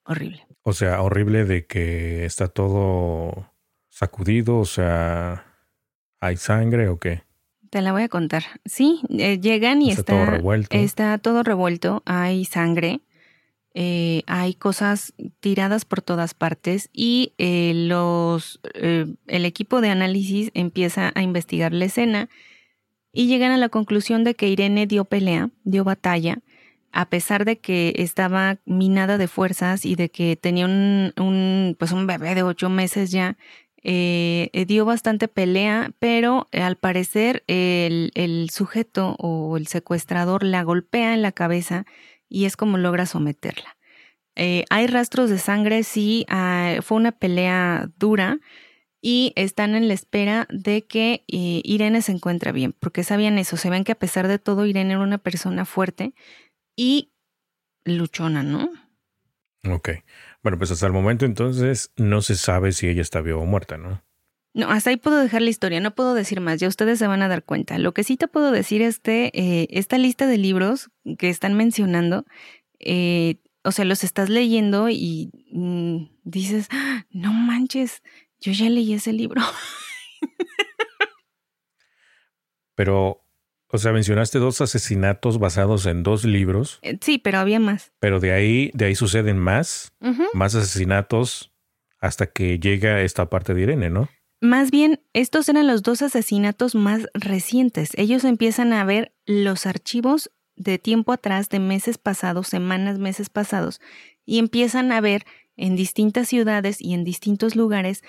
horrible. O sea, horrible de que está todo sacudido, o sea, ¿hay sangre o qué? Te la voy a contar. Sí, eh, llegan y está, todo revuelto. Está todo revuelto, hay sangre, eh, hay cosas tiradas por todas partes y eh, los, el equipo de análisis empieza a investigar la escena y llegan a la conclusión de que Irene dio pelea, dio batalla a pesar de que estaba minada de fuerzas y de que tenía un, pues un bebé de ocho meses ya, eh, dio bastante pelea, pero eh, al parecer el, sujeto o el secuestrador la golpea en la cabeza y es como logra someterla. Eh, hay rastros de sangre, sí, ah, fue una pelea dura y están en la espera de que Irene se encuentre bien, porque sabían eso, se ven que a pesar de todo Irene era una persona fuerte, y luchona, ¿no? Ok. Bueno, pues hasta el momento entonces no se sabe si ella está viva o muerta, ¿no? No, hasta ahí puedo dejar la historia, no puedo decir más, ya ustedes se van a dar cuenta. Lo que sí te puedo decir es que eh, esta lista de libros que están mencionando, eh, o sea, los estás leyendo y mm, dices, ¡Ah! no manches, yo ya leí ese libro. Pero o sea, mencionaste dos asesinatos basados en dos libros. Eh, sí, pero había más. Pero de ahí, de ahí suceden más, más asesinatos hasta que llega esta parte de Irene, ¿no? Más bien, estos eran los dos asesinatos más recientes. Ellos empiezan a ver los archivos de tiempo atrás, de meses pasados, semanas, meses pasados, y empiezan a ver en distintas ciudades y en distintos lugares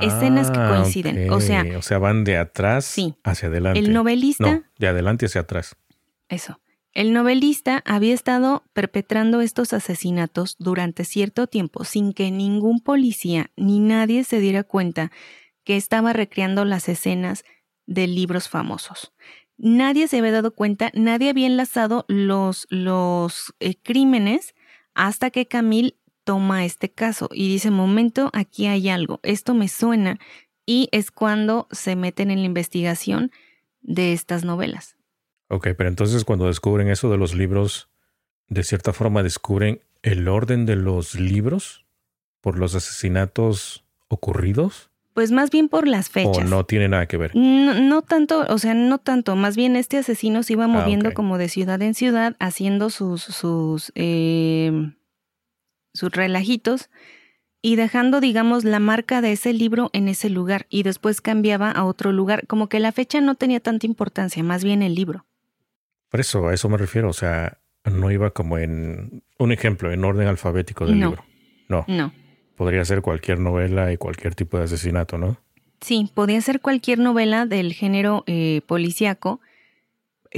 escenas que ah, coinciden. O sea, o sea, van de atrás hacia adelante. El novelista. No, de adelante hacia atrás. Eso. El novelista había estado perpetrando estos asesinatos durante cierto tiempo sin que ningún policía ni nadie se diera cuenta que estaba recreando las escenas de libros famosos. Nadie se había dado cuenta, nadie había enlazado los, los eh, crímenes hasta que Camille toma este caso y dice, momento, aquí hay algo, esto me suena, y es cuando se meten en la investigación de estas novelas. Ok, pero entonces cuando descubren eso de los libros, de cierta forma descubren el orden de los libros por los asesinatos ocurridos. Pues más bien por las fechas. O no tiene nada que ver. No, tanto, o sea, no tanto. Más bien este asesino se iba ah, moviendo como de ciudad en ciudad, haciendo sus, sus, eh, sus relajitos y dejando, digamos, la marca de ese libro en ese lugar y después cambiaba a otro lugar. Como que la fecha no tenía tanta importancia, más bien el libro. Por eso, a eso me refiero. O sea, no iba como en un ejemplo, en orden alfabético del libro. No. No podría ser cualquier novela y cualquier tipo de asesinato, ¿no? Sí, podía ser cualquier novela del género eh, policíaco,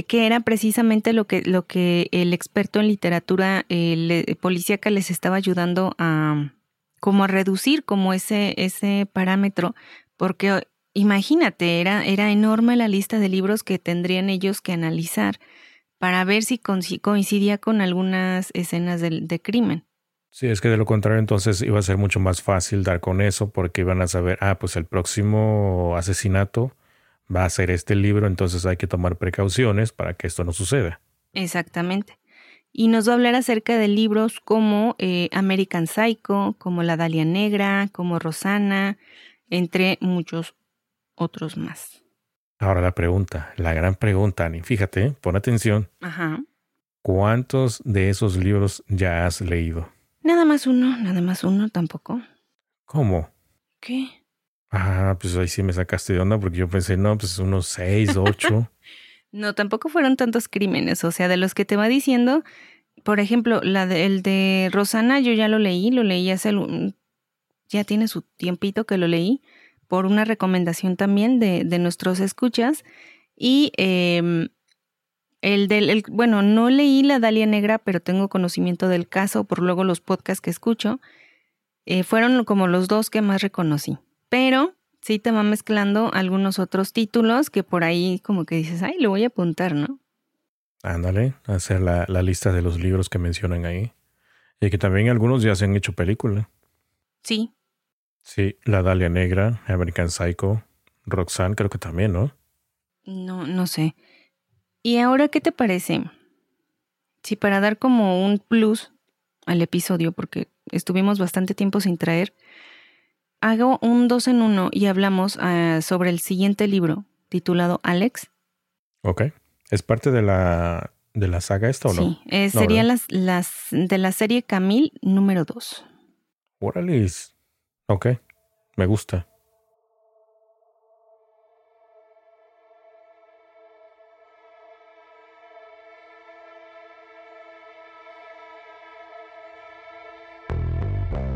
que era precisamente lo que, lo que el experto en literatura eh, policíaca les estaba ayudando a como a reducir como ese, ese parámetro, porque imagínate, era, era enorme la lista de libros que tendrían ellos que analizar para ver si coincidía con algunas escenas de crimen. Sí, es que de lo contrario entonces iba a ser mucho más fácil dar con eso porque iban a saber, ah, pues el próximo asesinato va a ser este libro, entonces hay que tomar precauciones para que esto no suceda. Exactamente. Y nos va a hablar acerca de libros como eh, American Psycho, como La Dalia Negra, como Rosana, entre muchos otros más. Ahora la pregunta, la gran pregunta, Ani, fíjate, pon atención. Ajá. ¿Cuántos de esos libros ya has leído? Nada más uno, nada más uno tampoco. ¿Cómo? ¿Qué? Ah, pues ahí sí me sacaste de onda porque yo pensé, no, pues unos seis, ocho. no, tampoco fueron tantos crímenes. O sea, de los que te va diciendo, por ejemplo, la de, el de Rosana, yo ya lo leí, lo leí hace. Ya tiene su tiempito que lo leí, por una recomendación también de, de nuestros escuchas. Y eh, el del, bueno, no leí la Dalia Negra, pero tengo conocimiento del caso por luego los podcasts que escucho. Eh, fueron como los dos que más reconocí. Pero sí te va mezclando algunos otros títulos que por ahí como que dices, ay, lo voy a apuntar, ¿no? Ándale, hacer la, la lista de los libros que mencionan ahí. Y que también algunos ya se han hecho película. Sí. Sí, La Dalia Negra, American Psycho, Roxanne creo que también, ¿no? No, no sé. ¿Y ahora qué te parece? Si para dar como un plus al episodio, porque estuvimos bastante tiempo sin traer, hago un dos en uno y hablamos ah, sobre el siguiente libro titulado Alex. Ok. ¿Es parte de la, de la saga esta o no? Sí, eh, sería las, las de la serie Camille número 2. Órale. Ok, me gusta.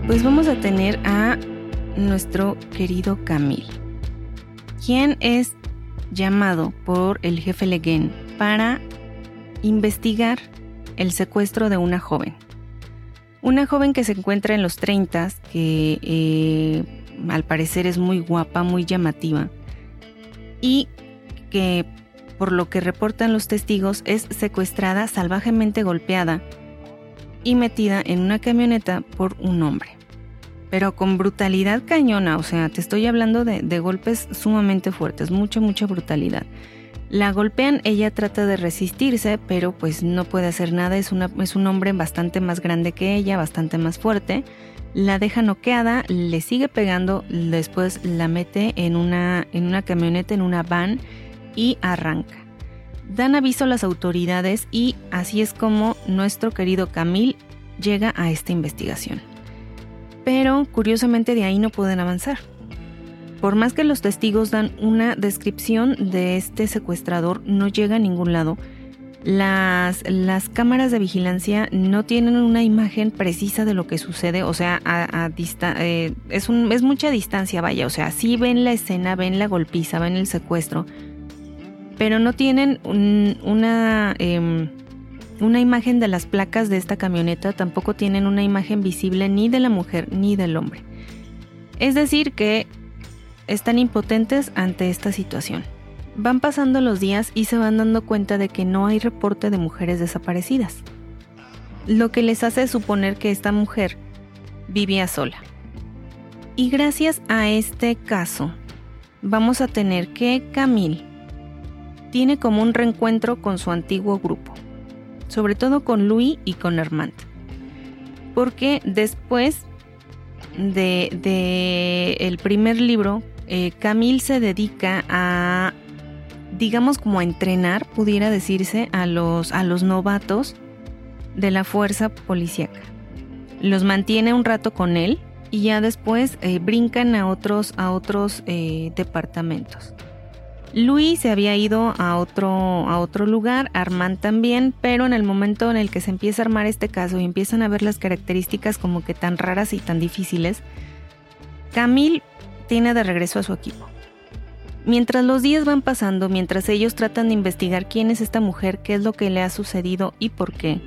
pues vamos a tener a nuestro querido Camille, quien es llamado por el jefe Leguen para investigar el secuestro de una joven. Una joven que se encuentra en los 30, que eh, al parecer es muy guapa, muy llamativa, y que por lo que reportan los testigos es secuestrada, salvajemente golpeada y metida en una camioneta por un hombre. Pero con brutalidad cañona, o sea, te estoy hablando de, golpes sumamente fuertes, mucha, mucha brutalidad. La golpean, ella trata de resistirse, pero pues no puede hacer nada, es, es un hombre bastante más grande que ella, bastante más fuerte. La deja noqueada, le sigue pegando, después la mete en una, en una camioneta, en una van y arranca dan aviso a las autoridades y así es como nuestro querido Camil llega a esta investigación. Pero curiosamente de ahí no pueden avanzar. Por más que los testigos dan una descripción de este secuestrador, no llega a ningún lado. Las, las cámaras de vigilancia no tienen una imagen precisa de lo que sucede, o sea, a, eh, es, un, es mucha distancia, vaya, o sea, sí ven la escena, ven la golpiza, ven el secuestro, pero no tienen una, em, una imagen de las placas de esta camioneta, tampoco tienen una imagen visible ni de la mujer ni del hombre. Es decir, que están impotentes ante esta situación. Van pasando los días y se van dando cuenta de que no hay reporte de mujeres desaparecidas, lo que les hace suponer que esta mujer vivía sola. Y gracias a este caso, vamos a tener que Camille tiene como un reencuentro con su antiguo grupo, sobre todo con Louis y con Armand. Porque después de, el primer libro, eh, Camille se dedica a, digamos como a entrenar, pudiera decirse, a los, a los novatos de la fuerza policíaca. Los mantiene un rato con él y ya después eh, brincan a otros, a otros eh, departamentos. Luis se había ido a otro, a otro lugar, Armand también, pero en el momento en el que se empieza a armar este caso y empiezan a ver las características como que tan raras y tan difíciles, Camille tiene de regreso a su equipo. Mientras los días van pasando, mientras ellos tratan de investigar quién es esta mujer, qué es lo que le ha sucedido y por qué,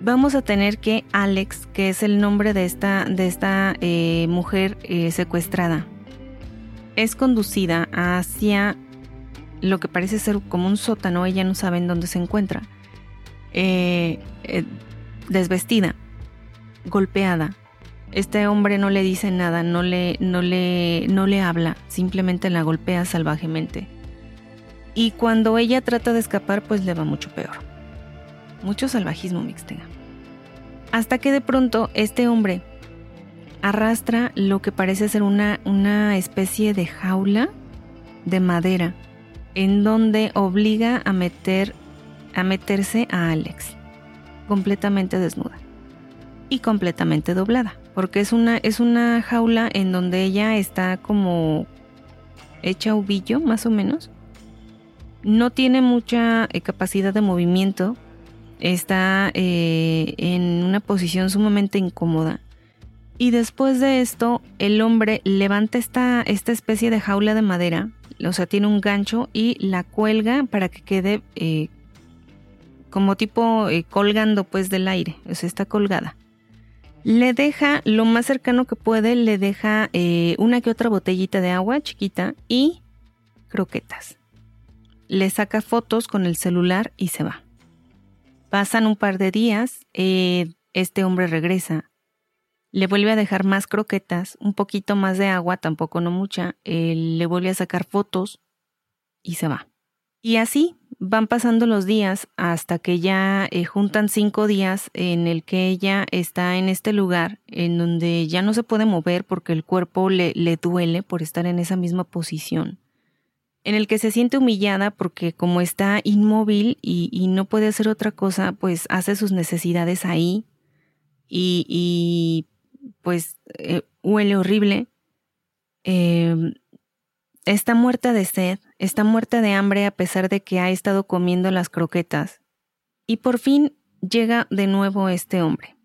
vamos a tener que Alex, que es el nombre de esta, de esta eh, mujer eh, secuestrada, es conducida hacia lo que parece ser como un sótano, ella no sabe en dónde se encuentra, eh, eh, desvestida, golpeada. Este hombre no le dice nada, no le, no, le, no le habla, simplemente la golpea salvajemente. Y cuando ella trata de escapar, pues le va mucho peor. Mucho salvajismo mixtega. Hasta que de pronto este hombre arrastra lo que parece ser una, una especie de jaula de madera en donde obliga a meter a meterse a Alex completamente desnuda y completamente doblada, porque es una es una jaula en donde ella está como hecha ubillo más o menos. No tiene mucha eh, capacidad de movimiento, está eh, en una posición sumamente incómoda y después de esto, el hombre levanta esta, esta especie de jaula de madera, o sea, tiene un gancho y la cuelga para que quede eh, como tipo eh, colgando pues del aire, o sea, está colgada. Le deja lo más cercano que puede, le deja eh, una que otra botellita de agua chiquita y croquetas. Le saca fotos con el celular y se va. Pasan un par de días, este hombre regresa le vuelve a dejar más croquetas, un poquito más de agua, tampoco no mucha, le vuelve a sacar fotos y se va. Y así van pasando los días hasta que ya eh, juntan cinco días en el que ella está en este lugar en donde ya no se puede mover porque el cuerpo le, le duele por estar en esa misma posición. En el que se siente humillada porque como está inmóvil y, y no puede hacer otra cosa, pues hace sus necesidades ahí y, y pues eh, huele horrible. Em, está muerta de sed, está muerta de hambre a pesar de que ha estado comiendo las croquetas. Y por fin llega de nuevo este hombre.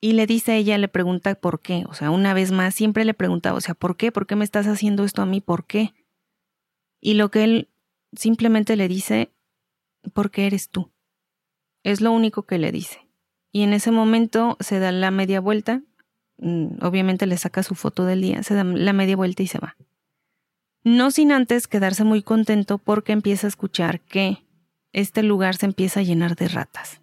Y le dice a ella, le pregunta por qué. O sea, una vez más, siempre le pregunta, o sea, ¿por qué? ¿Por qué me estás haciendo esto a mí? ¿Por qué? Y lo que él simplemente le dice, porque eres tú. Es lo único que le dice. Y en ese momento se da la media vuelta obviamente le saca su foto del día, se da la media vuelta y se va. No sin antes quedarse muy contento porque empieza a escuchar que este lugar se empieza a llenar de ratas.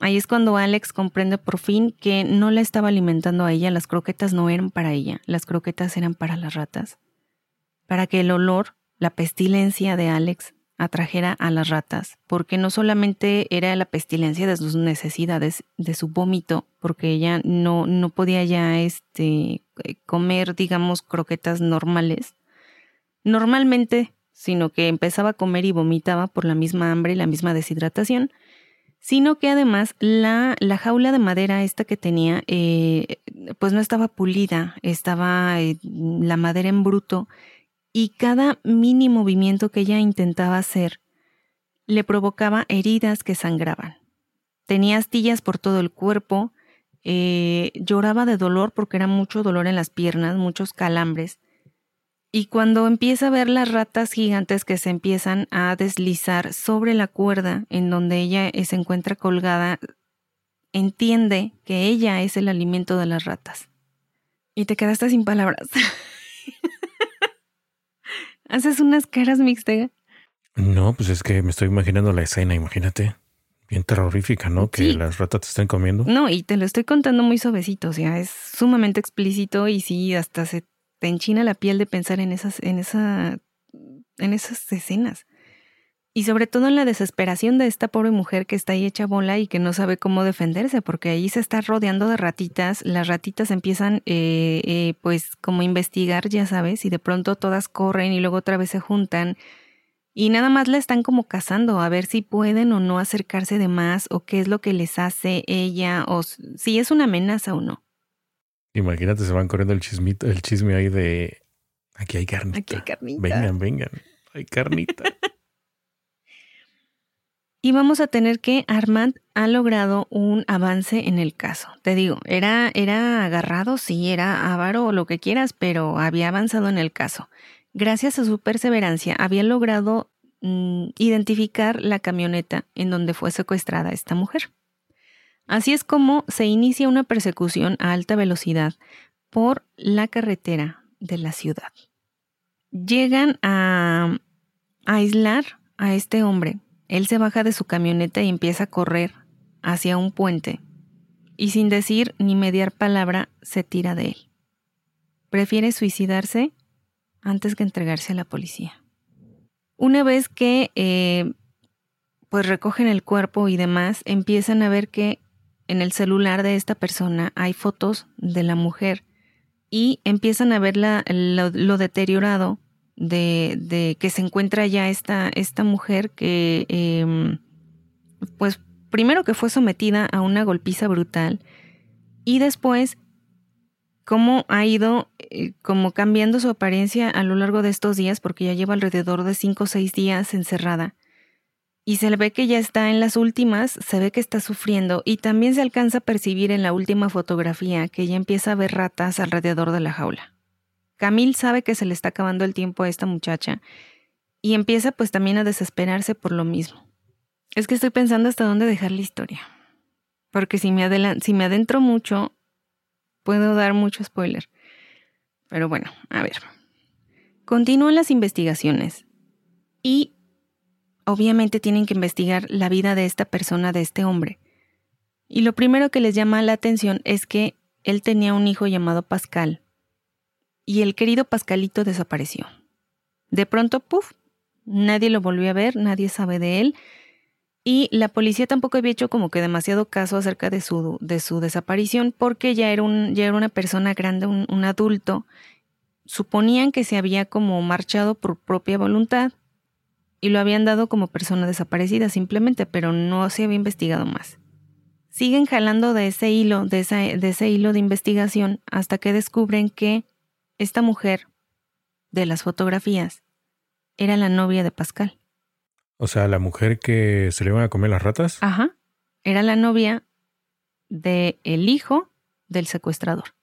Ahí es cuando Alex comprende por fin que no la estaba alimentando a ella, las croquetas no eran para ella, las croquetas eran para las ratas. Para que el olor, la pestilencia de Alex atrajera a las ratas, porque no solamente era la pestilencia de sus necesidades, de su vómito, porque ella no, no podía ya este, comer, digamos, croquetas normales, normalmente, sino que empezaba a comer y vomitaba por la misma hambre y la misma deshidratación, sino que además la, la jaula de madera esta que tenía, eh, pues no estaba pulida, estaba eh, la madera en bruto, y cada mini movimiento que ella intentaba hacer le provocaba heridas que sangraban. Tenía astillas por todo el cuerpo, eh, lloraba de dolor porque era mucho dolor en las piernas, muchos calambres. Y cuando empieza a ver las ratas gigantes que se empiezan a deslizar sobre la cuerda en donde ella se encuentra colgada, entiende que ella es el alimento de las ratas. Y te quedaste sin palabras. Haces unas caras mixtas. No, pues es que me estoy imaginando la escena, imagínate. Bien terrorífica, ¿no? Que las ratas te estén comiendo. No, y te lo estoy contando muy suavecito, o sea, es sumamente explícito y sí, hasta se te enchina la piel de pensar en esas, en esa, en esas escenas. Y sobre todo en la desesperación de esta pobre mujer que está ahí hecha bola y que no sabe cómo defenderse, porque ahí se está rodeando de ratitas, las ratitas empiezan eh, eh, pues como a investigar, ya sabes, y de pronto todas corren y luego otra vez se juntan y nada más la están como cazando a ver si pueden o no acercarse de más o qué es lo que les hace ella o si es una amenaza o no. Imagínate, se van corriendo el chismito, el chisme ahí de aquí hay carnita. Aquí hay carnita. Vengan, vengan, hay carnita. Y vamos a tener que Armand ha logrado un avance en el caso. Te digo, era, era agarrado, sí, era avaro o lo que quieras, pero había avanzado en el caso. Gracias a su perseverancia, había logrado mm, identificar la camioneta en donde fue secuestrada esta mujer. Así es como se inicia una persecución a alta velocidad por la carretera de la ciudad. Llegan a aislar a este hombre él se baja de su camioneta y empieza a correr hacia un puente, y sin decir ni mediar palabra se tira de él. Prefiere suicidarse antes que entregarse a la policía. Una vez que eh, pues recogen el cuerpo y demás, empiezan a ver que en el celular de esta persona hay fotos de la mujer y empiezan a ver lo deteriorado de, que se encuentra ya esta, esta mujer que, em, pues, primero que fue sometida a una golpiza brutal y después cómo ha ido eh, como cambiando su apariencia a lo largo de estos días, porque ya lleva alrededor de cinco o seis días encerrada. Y se le ve que ya está en las últimas, se ve que está sufriendo y también se alcanza a percibir en la última fotografía que ya empieza a ver ratas alrededor de la jaula. Camil sabe que se le está acabando el tiempo a esta muchacha y empieza pues también a desesperarse por lo mismo. Es que estoy pensando hasta dónde dejar la historia. Porque si me, si me adentro mucho, puedo dar mucho spoiler. Pero bueno, a ver. Continúan las investigaciones y obviamente tienen que investigar la vida de esta persona, de este hombre. Y lo primero que les llama la atención es que él tenía un hijo llamado Pascal, y el querido Pascalito desapareció. De pronto, puff, nadie lo volvió a ver, nadie sabe de él. Y la policía tampoco había hecho como que demasiado caso acerca de su, de su desaparición porque ya era, un, ya era una persona grande, un, adulto. Suponían que se había como marchado por propia voluntad y lo habían dado como persona desaparecida simplemente, pero no se había investigado más. Siguen jalando de ese hilo, de, de ese hilo de investigación hasta que descubren que esta mujer de las fotografías era la novia de Pascal. O sea, la mujer que se le iban a comer las ratas. Ajá. Era la novia del el hijo del secuestrador.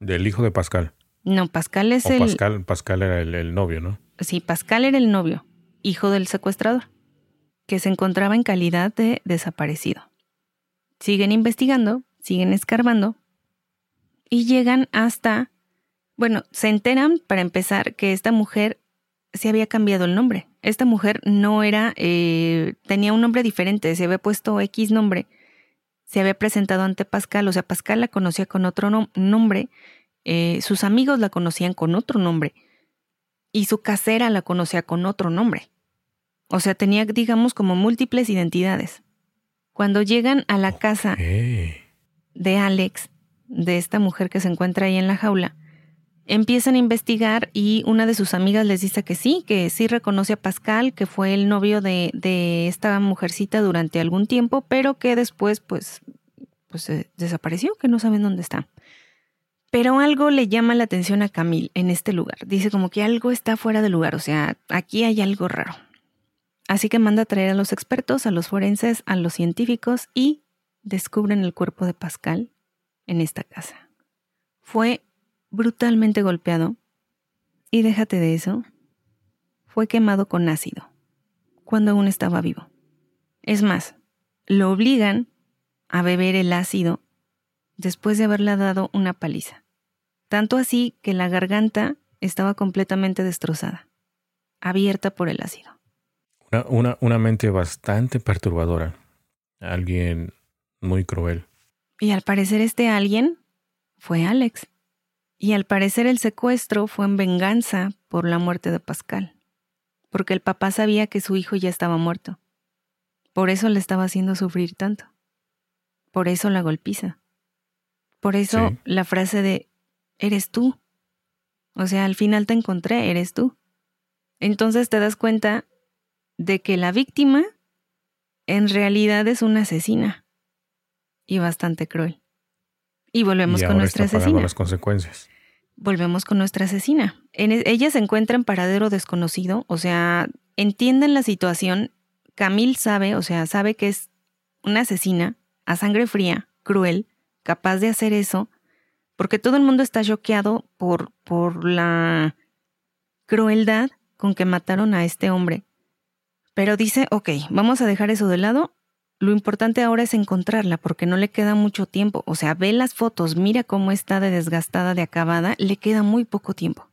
Del hijo de Pascal. No, Pascal es el. Pascal, Pascal era el, el novio, ¿no? Sí, Pascal era el novio, hijo del secuestrador, que se encontraba en calidad de desaparecido. Siguen investigando, siguen escarbando y llegan hasta bueno, se enteran, para empezar, que esta mujer se había cambiado el nombre. Esta mujer no era, eh, tenía un nombre diferente, se había puesto X nombre, se había presentado ante Pascal, o sea, Pascal la conocía con otro nombre, eh, sus amigos la conocían con otro nombre y su casera la conocía con otro nombre. O sea, tenía, digamos, como múltiples identidades. Cuando llegan a la casa de Alex, de esta mujer que se encuentra ahí en la jaula, Empiezan a investigar y una de sus amigas les dice que sí, que sí reconoce a Pascal, que fue el novio de, de esta mujercita durante algún tiempo, pero que después pues, pues desapareció, que no saben dónde está. Pero algo le llama la atención a Camille en este lugar. Dice como que algo está fuera de lugar, o sea, aquí hay algo raro. Así que manda a traer a los expertos, a los forenses, a los científicos y descubren el cuerpo de Pascal en esta casa. Fue brutalmente golpeado, y déjate de eso, fue quemado con ácido, cuando aún estaba vivo. Es más, lo obligan a beber el ácido después de haberle dado una paliza, tanto así que la garganta estaba completamente destrozada. abierta por el ácido. Una, una, una mente bastante perturbadora. Alguien muy cruel. Y al parecer este alguien fue Alex. Y al parecer el secuestro fue en venganza por la muerte de Pascal. Porque el papá sabía que su hijo ya estaba muerto. Por eso le estaba haciendo sufrir tanto. Por eso la golpiza. Por eso la frase de, eres tú. O sea, al final te encontré, eres tú. Entonces te das cuenta de que la víctima en realidad es una asesina. Y bastante cruel. Y volvemos con nuestra asesina. las consecuencias. Volvemos con nuestra asesina. E, ella se encuentra en paradero desconocido, o sea, entienden la situación. Camille sabe, o sea, sabe que es una asesina a sangre fría, cruel, capaz de hacer eso, porque todo el mundo está choqueado por, por la crueldad con que mataron a este hombre. Pero dice, ok, vamos a dejar eso de lado. Lo importante ahora es encontrarla porque no le queda mucho tiempo. O sea, ve las fotos, mira cómo está de desgastada, de acabada, le queda muy poco tiempo.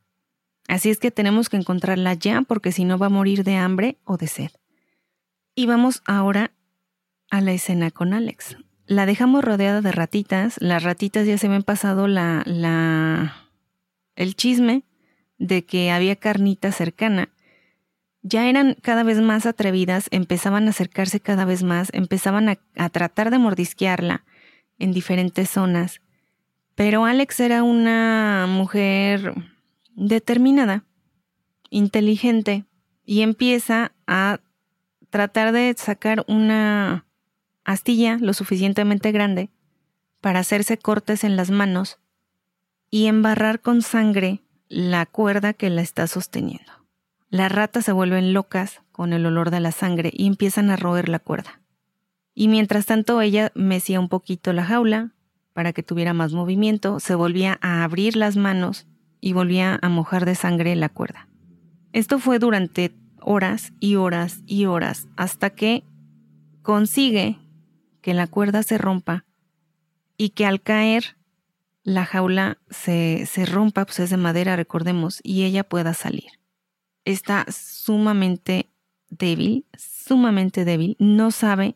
Así es que tenemos que encontrarla ya porque si no va a morir de hambre o de sed. Y vamos ahora a la escena con Alex la dejamos rodeada de ratitas. Las ratitas ya se ven pasado la, la, el chisme de que había carnita cercana. Ya eran cada vez más atrevidas, empezaban a acercarse cada vez más, empezaban a, tratar de mordisquearla en diferentes zonas. Pero Alex era una mujer determinada, inteligente, y empieza a tratar de sacar una astilla lo suficientemente grande para hacerse cortes en las manos y embarrar con sangre la cuerda que la está sosteniendo. Las ratas se vuelven locas con el olor de la sangre y empiezan a roer la cuerda. Y mientras tanto ella mecía un poquito la jaula para que tuviera más movimiento, se volvía a abrir las manos y volvía a mojar de sangre la cuerda. Esto fue durante horas y horas y horas hasta que consigue que la cuerda se rompa y que al caer la jaula se, se rompa, pues es de madera, recordemos, y ella pueda salir. Está sumamente débil, sumamente débil, no sabe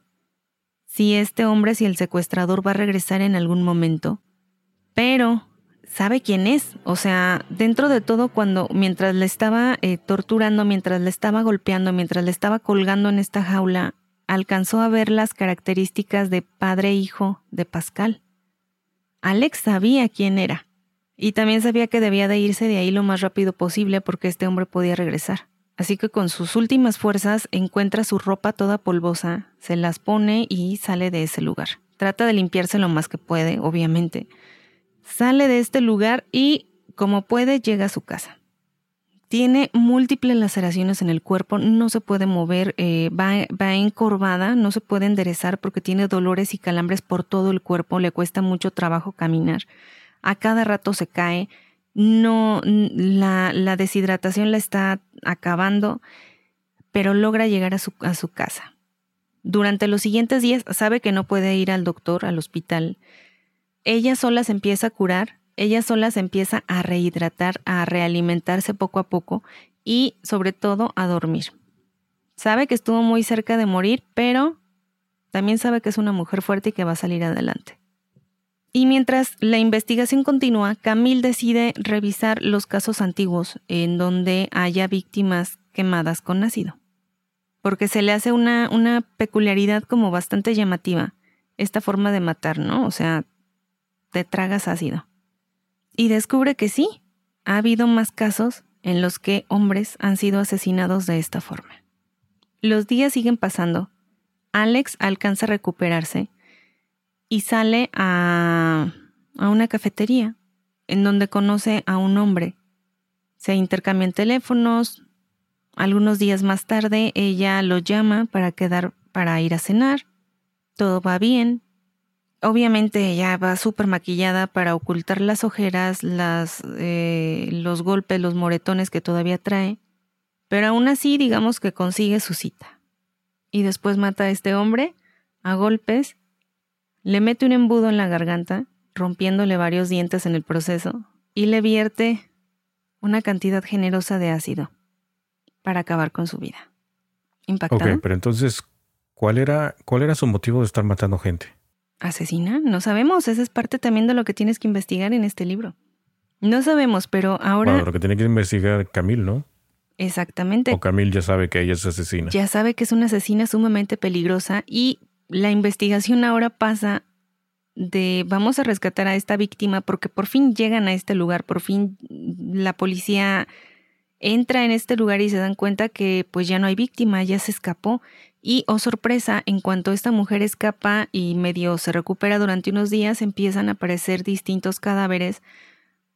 si este hombre, si el secuestrador va a regresar en algún momento, pero sabe quién es. O sea, dentro de todo, cuando mientras le estaba eh, torturando, mientras le estaba golpeando, mientras le estaba colgando en esta jaula, alcanzó a ver las características de padre-hijo e de Pascal. Alex sabía quién era y también sabía que debía de irse de ahí lo más rápido posible porque este hombre podía regresar. Así que con sus últimas fuerzas encuentra su ropa toda polvosa, se las pone y sale de ese lugar. Trata de limpiarse lo más que puede, obviamente. Sale de este lugar y, como puede, llega a su casa. Tiene múltiples laceraciones en el cuerpo, no se puede mover, eh, va, va encorvada, no se puede enderezar porque tiene dolores y calambres por todo el cuerpo, le cuesta mucho trabajo caminar. A cada rato se cae, no, la, la deshidratación la está acabando, pero logra llegar a su, a su casa. Durante los siguientes días sabe que no puede ir al doctor, al hospital. Ella sola se empieza a curar, ella sola se empieza a rehidratar, a realimentarse poco a poco y sobre todo a dormir. Sabe que estuvo muy cerca de morir, pero también sabe que es una mujer fuerte y que va a salir adelante. Y mientras la investigación continúa, Camille decide revisar los casos antiguos en donde haya víctimas quemadas con ácido. Porque se le hace una, una peculiaridad como bastante llamativa esta forma de matar, ¿no? O sea, te tragas ácido y descubre que sí, ha habido más casos en los que hombres han sido asesinados de esta forma. Los días siguen pasando. Alex alcanza a recuperarse y sale a, a una cafetería en donde conoce a un hombre. Se intercambian teléfonos. Algunos días más tarde ella lo llama para quedar para ir a cenar. Todo va bien, Obviamente ella va súper maquillada para ocultar las ojeras, las, eh, los golpes, los moretones que todavía trae, pero aún así digamos que consigue su cita. Y después mata a este hombre a golpes, le mete un embudo en la garganta, rompiéndole varios dientes en el proceso, y le vierte una cantidad generosa de ácido. para acabar con su vida. ¿Impactado? Ok, pero entonces, ¿cuál era, ¿cuál era su motivo de estar matando gente? ¿Asesina? No sabemos. Esa es parte también de lo que tienes que investigar en este libro. No sabemos, pero ahora... Bueno, lo que tiene que investigar Camille, ¿no? Exactamente. O Camille ya sabe que ella es asesina. Ya sabe que es una asesina sumamente peligrosa y la investigación ahora pasa de vamos a rescatar a esta víctima porque por fin llegan a este lugar, por fin la policía entra en este lugar y se dan cuenta que pues ya no hay víctima, ya se escapó y oh sorpresa, en cuanto esta mujer escapa y medio se recupera durante unos días, empiezan a aparecer distintos cadáveres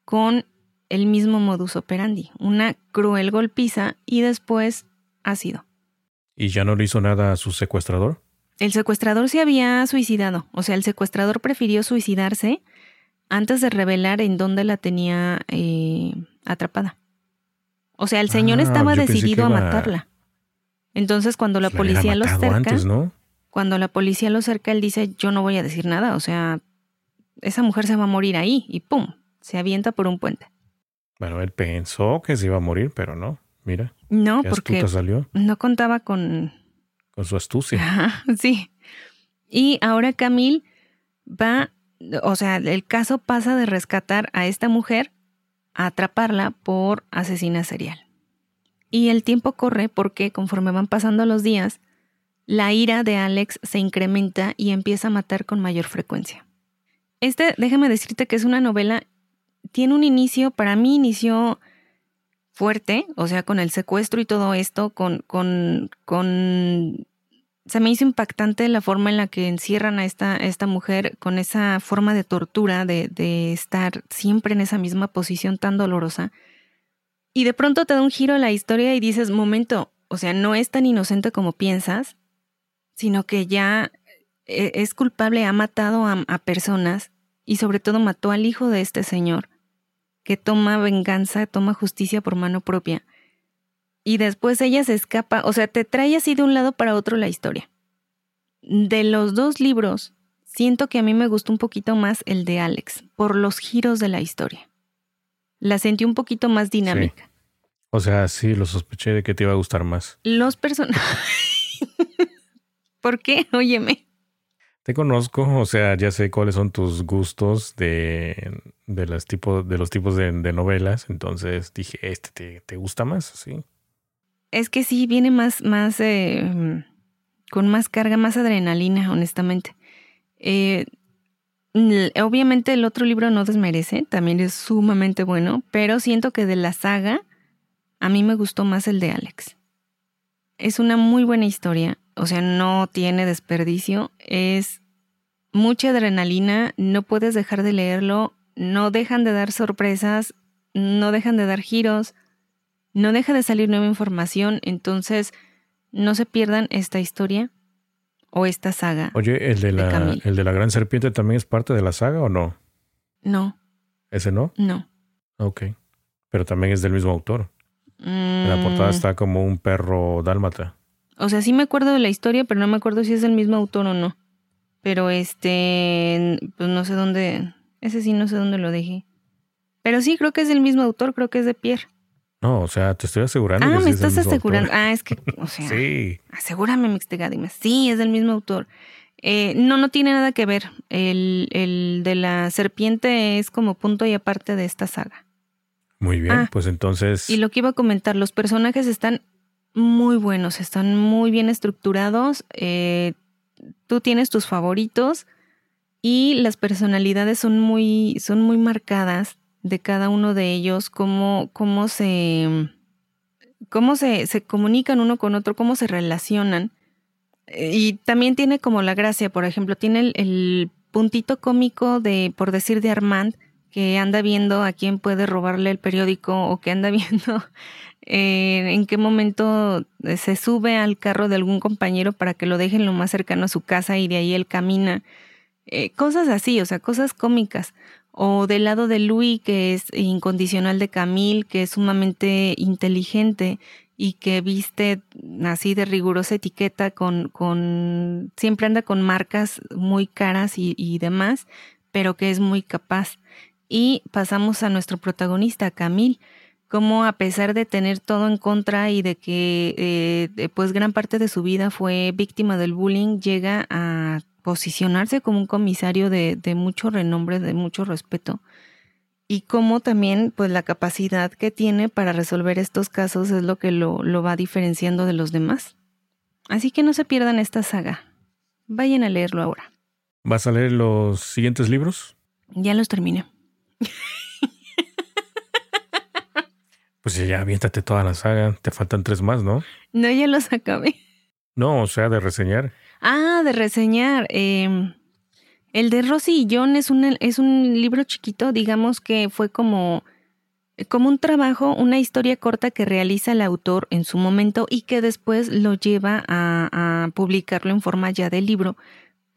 con el mismo modus operandi, una cruel golpiza y después ácido. ¿Y ya no le hizo nada a su secuestrador? El secuestrador se había suicidado, o sea, el secuestrador prefirió suicidarse antes de revelar en dónde la tenía eh, atrapada. O sea, el señor Ah, estaba decidido a matarla. Entonces, cuando la policía lo cerca, antes, ¿no? cuando la policía lo cerca, él dice, yo no voy a decir nada, o sea, esa mujer se va a morir ahí y ¡pum! Se avienta por un puente. Bueno, él pensó que se iba a morir, pero no. Mira, No, porque salió no contaba con... su astucia. Ajá, sí. Y ahora Camille va, o sea, el caso pasa de rescatar a esta mujer a atraparla por asesina serial. Y el tiempo corre porque conforme van pasando los días, la ira de Alex se incrementa y empieza a matar con mayor frecuencia. Este, déjame decirte que es una novela, tiene un inicio, para mí inició fuerte, o sea, con el secuestro y todo esto, con, con, con se me hizo impactante la forma en la que encierran a esta, a esta mujer con esa forma de tortura, de, de estar siempre en esa misma posición tan dolorosa. Y de pronto te da un giro a la historia y dices, momento, o sea, no es tan inocente como piensas, sino que ya eh, es culpable, ha matado a, a personas y sobre todo mató al hijo de este señor, que toma venganza, toma justicia por mano propia y después ella se escapa, o sea, te trae así de un lado para otro la historia. De los dos libros, siento que a mí me gustó un poquito más el de Alex, por los giros de la historia. La sentí un poquito más dinámica. O sea, sí, lo sospeché de que te iba a gustar más. Los personajes... ¿Por qué? Óyeme. Te conozco, o sea, ya sé cuáles son tus gustos de, de, los, tipos, de novelas. Entonces dije, este te, te gusta más, sí. Es que sí, viene más, más, eh, con más carga, más adrenalina, honestamente. Eh, obviamente el otro libro no desmerece, también es sumamente bueno, pero siento que de la saga, a mí me gustó más el de Alex. Es una muy buena historia, o sea, no tiene desperdicio, es mucha adrenalina, no puedes dejar de leerlo, no dejan de dar sorpresas, no dejan de dar giros, no deja de salir nueva información, entonces no se pierdan esta historia o esta saga. Oye, ¿el de, De la, Camille. ¿el de la gran serpiente también es parte de la saga o no? No, ¿Ese no? no. Ok. Pero también es del mismo autor. En la portada Mm, está como un perro dálmata. O sea, sí me acuerdo de la historia, pero no me acuerdo si es el mismo autor o no. Pero este, pues no sé dónde, ese sí no sé dónde lo dejé. Pero sí, creo que es el mismo autor, creo que es de Pierre. No, o sea, te estoy asegurando. que Ah, sí me es del estás mismo asegurando. autor. Ah, es que, o sea, Sí. asegúrame, Mixtegadime. Sí, es del mismo autor. Eh, no, no tiene nada que ver. El, el de la serpiente es como punto y aparte de esta saga. Muy bien, Ah, pues entonces. Y lo que iba a comentar, los personajes están muy buenos, están muy bien estructurados. eh, tú tienes tus favoritos y las personalidades son muy, son muy marcadas de cada uno de ellos, cómo, cómo se cómo se, se comunican uno con otro, cómo se relacionan. Eh, Y también tiene como la gracia, por ejemplo, tiene el, el puntito cómico de, por decir, de Armand, que anda viendo a quién puede robarle el periódico o que anda viendo eh, en qué momento eh, se sube al carro de algún compañero para que lo dejen lo más cercano a su casa y de ahí él camina. Eh, cosas así, o sea, cosas cómicas. O del lado de Louis, que es incondicional de Camille, que es sumamente inteligente y que viste así de rigurosa etiqueta con, con siempre anda con marcas muy caras y, y demás, pero que es muy capaz. Y pasamos a nuestro protagonista, Camille, cómo a pesar de tener todo en contra y de que eh, pues gran parte de su vida fue víctima del bullying, llega a posicionarse como un comisario de, mucho renombre, de mucho respeto. Y cómo también pues la capacidad que tiene para resolver estos casos es lo que lo, lo va diferenciando de los demás. Así que no se pierdan esta saga. Vayan a leerlo ahora. ¿Vas a leer los siguientes libros? Ya los terminé. Pues ya aviéntate toda la saga. Te faltan tres más, ¿no? No, ya los acabé. No, o sea, de reseñar. Ah, de reseñar. Em, el de Rosy y John es un, es un libro chiquito, digamos que fue como, como un trabajo, una historia corta que realiza el autor en su momento y que después lo lleva a, publicarlo en forma ya de libro.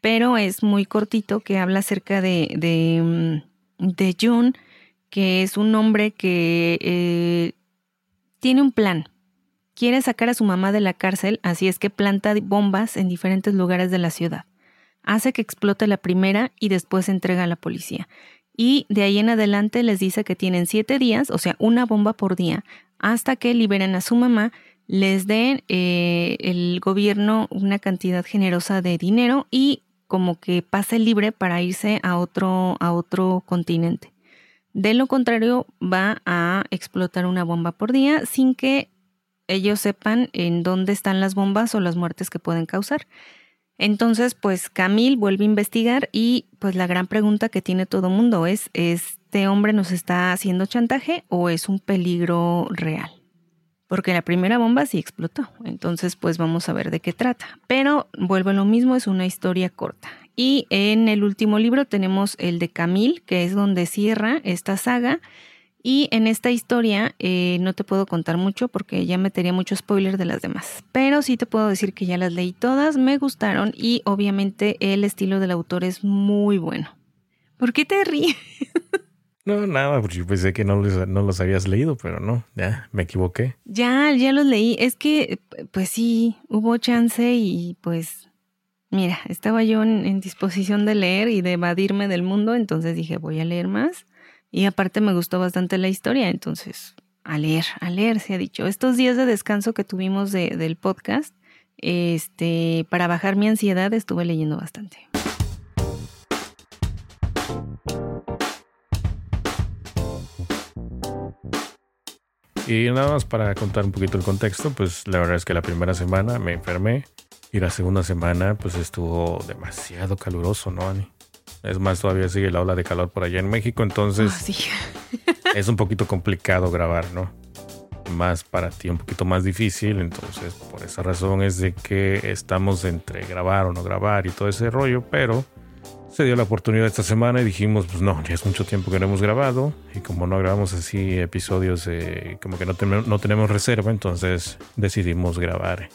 Pero es muy cortito que habla acerca de, de, de John, que es un hombre que eh, tiene un plan. Quiere sacar a su mamá de la cárcel, así es que planta bombas en diferentes lugares de la ciudad. Hace que explote la primera y después entrega a la policía. Y de ahí en adelante les dice que tienen siete días, o sea, una bomba por día, hasta que liberen a su mamá, les den eh, el gobierno una cantidad generosa de dinero y como que pase libre para irse a otro, a otro continente. De lo contrario, va a explotar una bomba por día sin que ellos sepan en dónde están las bombas o las muertes que pueden causar. Entonces, pues Camille vuelve a investigar y pues la gran pregunta que tiene todo mundo es, ¿este hombre nos está haciendo chantaje o es un peligro real? Porque la primera bomba sí explotó, entonces pues vamos a ver de qué trata. Pero vuelve a lo mismo, es una historia corta. Y en el último libro tenemos el de Camille, que es donde cierra esta saga. Y en esta historia eh, no te puedo contar mucho porque ya metería mucho spoiler de las demás. Pero sí te puedo decir que ya las leí todas, me gustaron y obviamente el estilo del autor es muy bueno. ¿Por qué te ríes? No, nada, porque yo pensé que no los, no los habías leído, pero no, ya me equivoqué. Ya, ya los leí. Es que, pues sí, hubo chance y pues Mira, estaba yo en, disposición de leer y de evadirme del mundo, entonces dije, voy a leer más. Y aparte me gustó bastante la historia, entonces, a leer, a leer, se ha dicho. Estos días de descanso que tuvimos del podcast, este, para bajar mi ansiedad estuve leyendo bastante. Y nada más para contar un poquito el contexto, pues la verdad es que la primera semana me enfermé, y la segunda semana, pues estuvo demasiado caluroso, ¿no, Ani? Es más, todavía sigue la ola de calor por allá en México, entonces ah, es un poquito complicado grabar, ¿no? Más para ti, un poquito más difícil, entonces por esa razón es de que estamos entre grabar o no grabar y todo ese rollo, pero se dio la oportunidad esta semana y dijimos, pues no, ya es mucho tiempo que no hemos grabado y como no grabamos así episodios como que no, no tenemos reserva, entonces decidimos grabar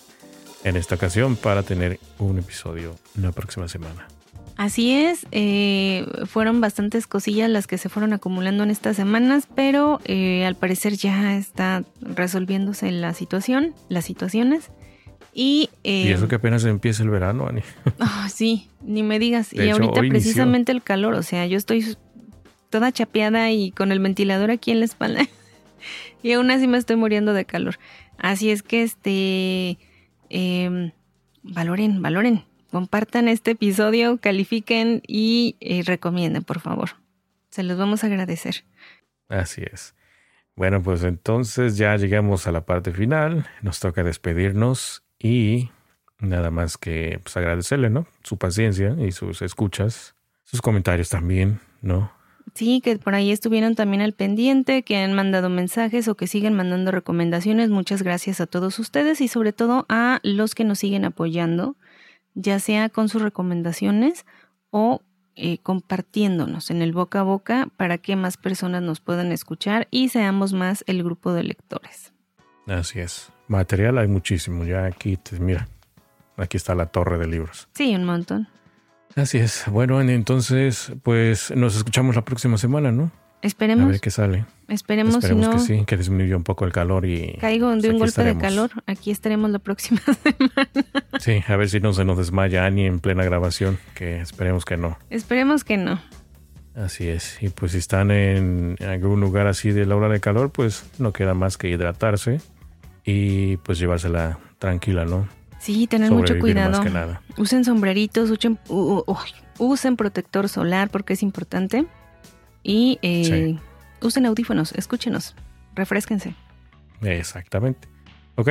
en esta ocasión para tener un episodio la próxima semana. Así es, eh, fueron bastantes cosillas las que se fueron acumulando en estas semanas, pero eh, al parecer ya está resolviéndose la situación, las situaciones. Y, y eso eh, que apenas empieza el verano, Ani. Oh, sí, ni me digas. y ahorita precisamente el calor, o sea, yo estoy toda chapeada y con el ventilador aquí en la espalda. y aún así me estoy muriendo de calor. Así es que este eh, valoren, valoren, compartan este episodio, califiquen y eh, recomienden, por favor. Se los vamos a agradecer. Así es. Bueno, pues entonces ya llegamos a la parte final. Nos toca despedirnos y nada más que pues, agradecerle, ¿no? Su paciencia y sus escuchas, sus comentarios también, ¿no? Sí, que por ahí estuvieron también al pendiente, que han mandado mensajes o que siguen mandando recomendaciones. Muchas gracias a todos ustedes y sobre todo a los que nos siguen apoyando, ya sea con sus recomendaciones o eh, compartiéndonos en el boca a boca para que más personas nos puedan escuchar y seamos más el grupo de lectores. Así es. Material hay muchísimo. Ya aquí, mira, aquí está la torre de libros. Sí, un montón. Así es. Bueno, entonces, pues nos escuchamos la próxima semana, ¿no? Esperemos. A ver qué sale. Esperemos, Esperemos que sí, que disminuyó un poco el calor y. Caigo de un golpe de calor. Aquí estaremos la próxima semana. Sí, a ver si no se nos desmaya Ani en plena grabación, que esperemos que no. Esperemos que no. Así es. Y pues si están en algún lugar así de la hora de calor, pues no queda más que hidratarse y pues llevársela tranquila, ¿no? Sí, tener mucho cuidado. Usen sombreritos, usen, usen protector solar porque es importante. Y eh, usen audífonos, escúchenos, refresquense. Exactamente. Ok.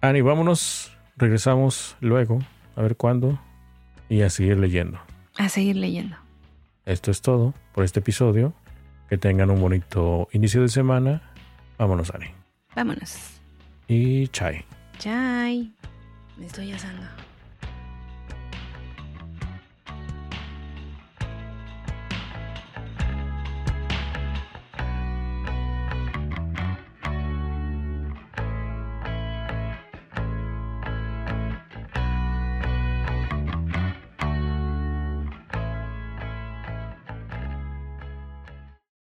Ani, vámonos. Regresamos luego. A ver cuándo. Y a seguir leyendo. A seguir leyendo. Esto es todo por este episodio. Que tengan un bonito inicio de semana. Vámonos, Ani. Vámonos. Y chai. Chai. Me estoy asando.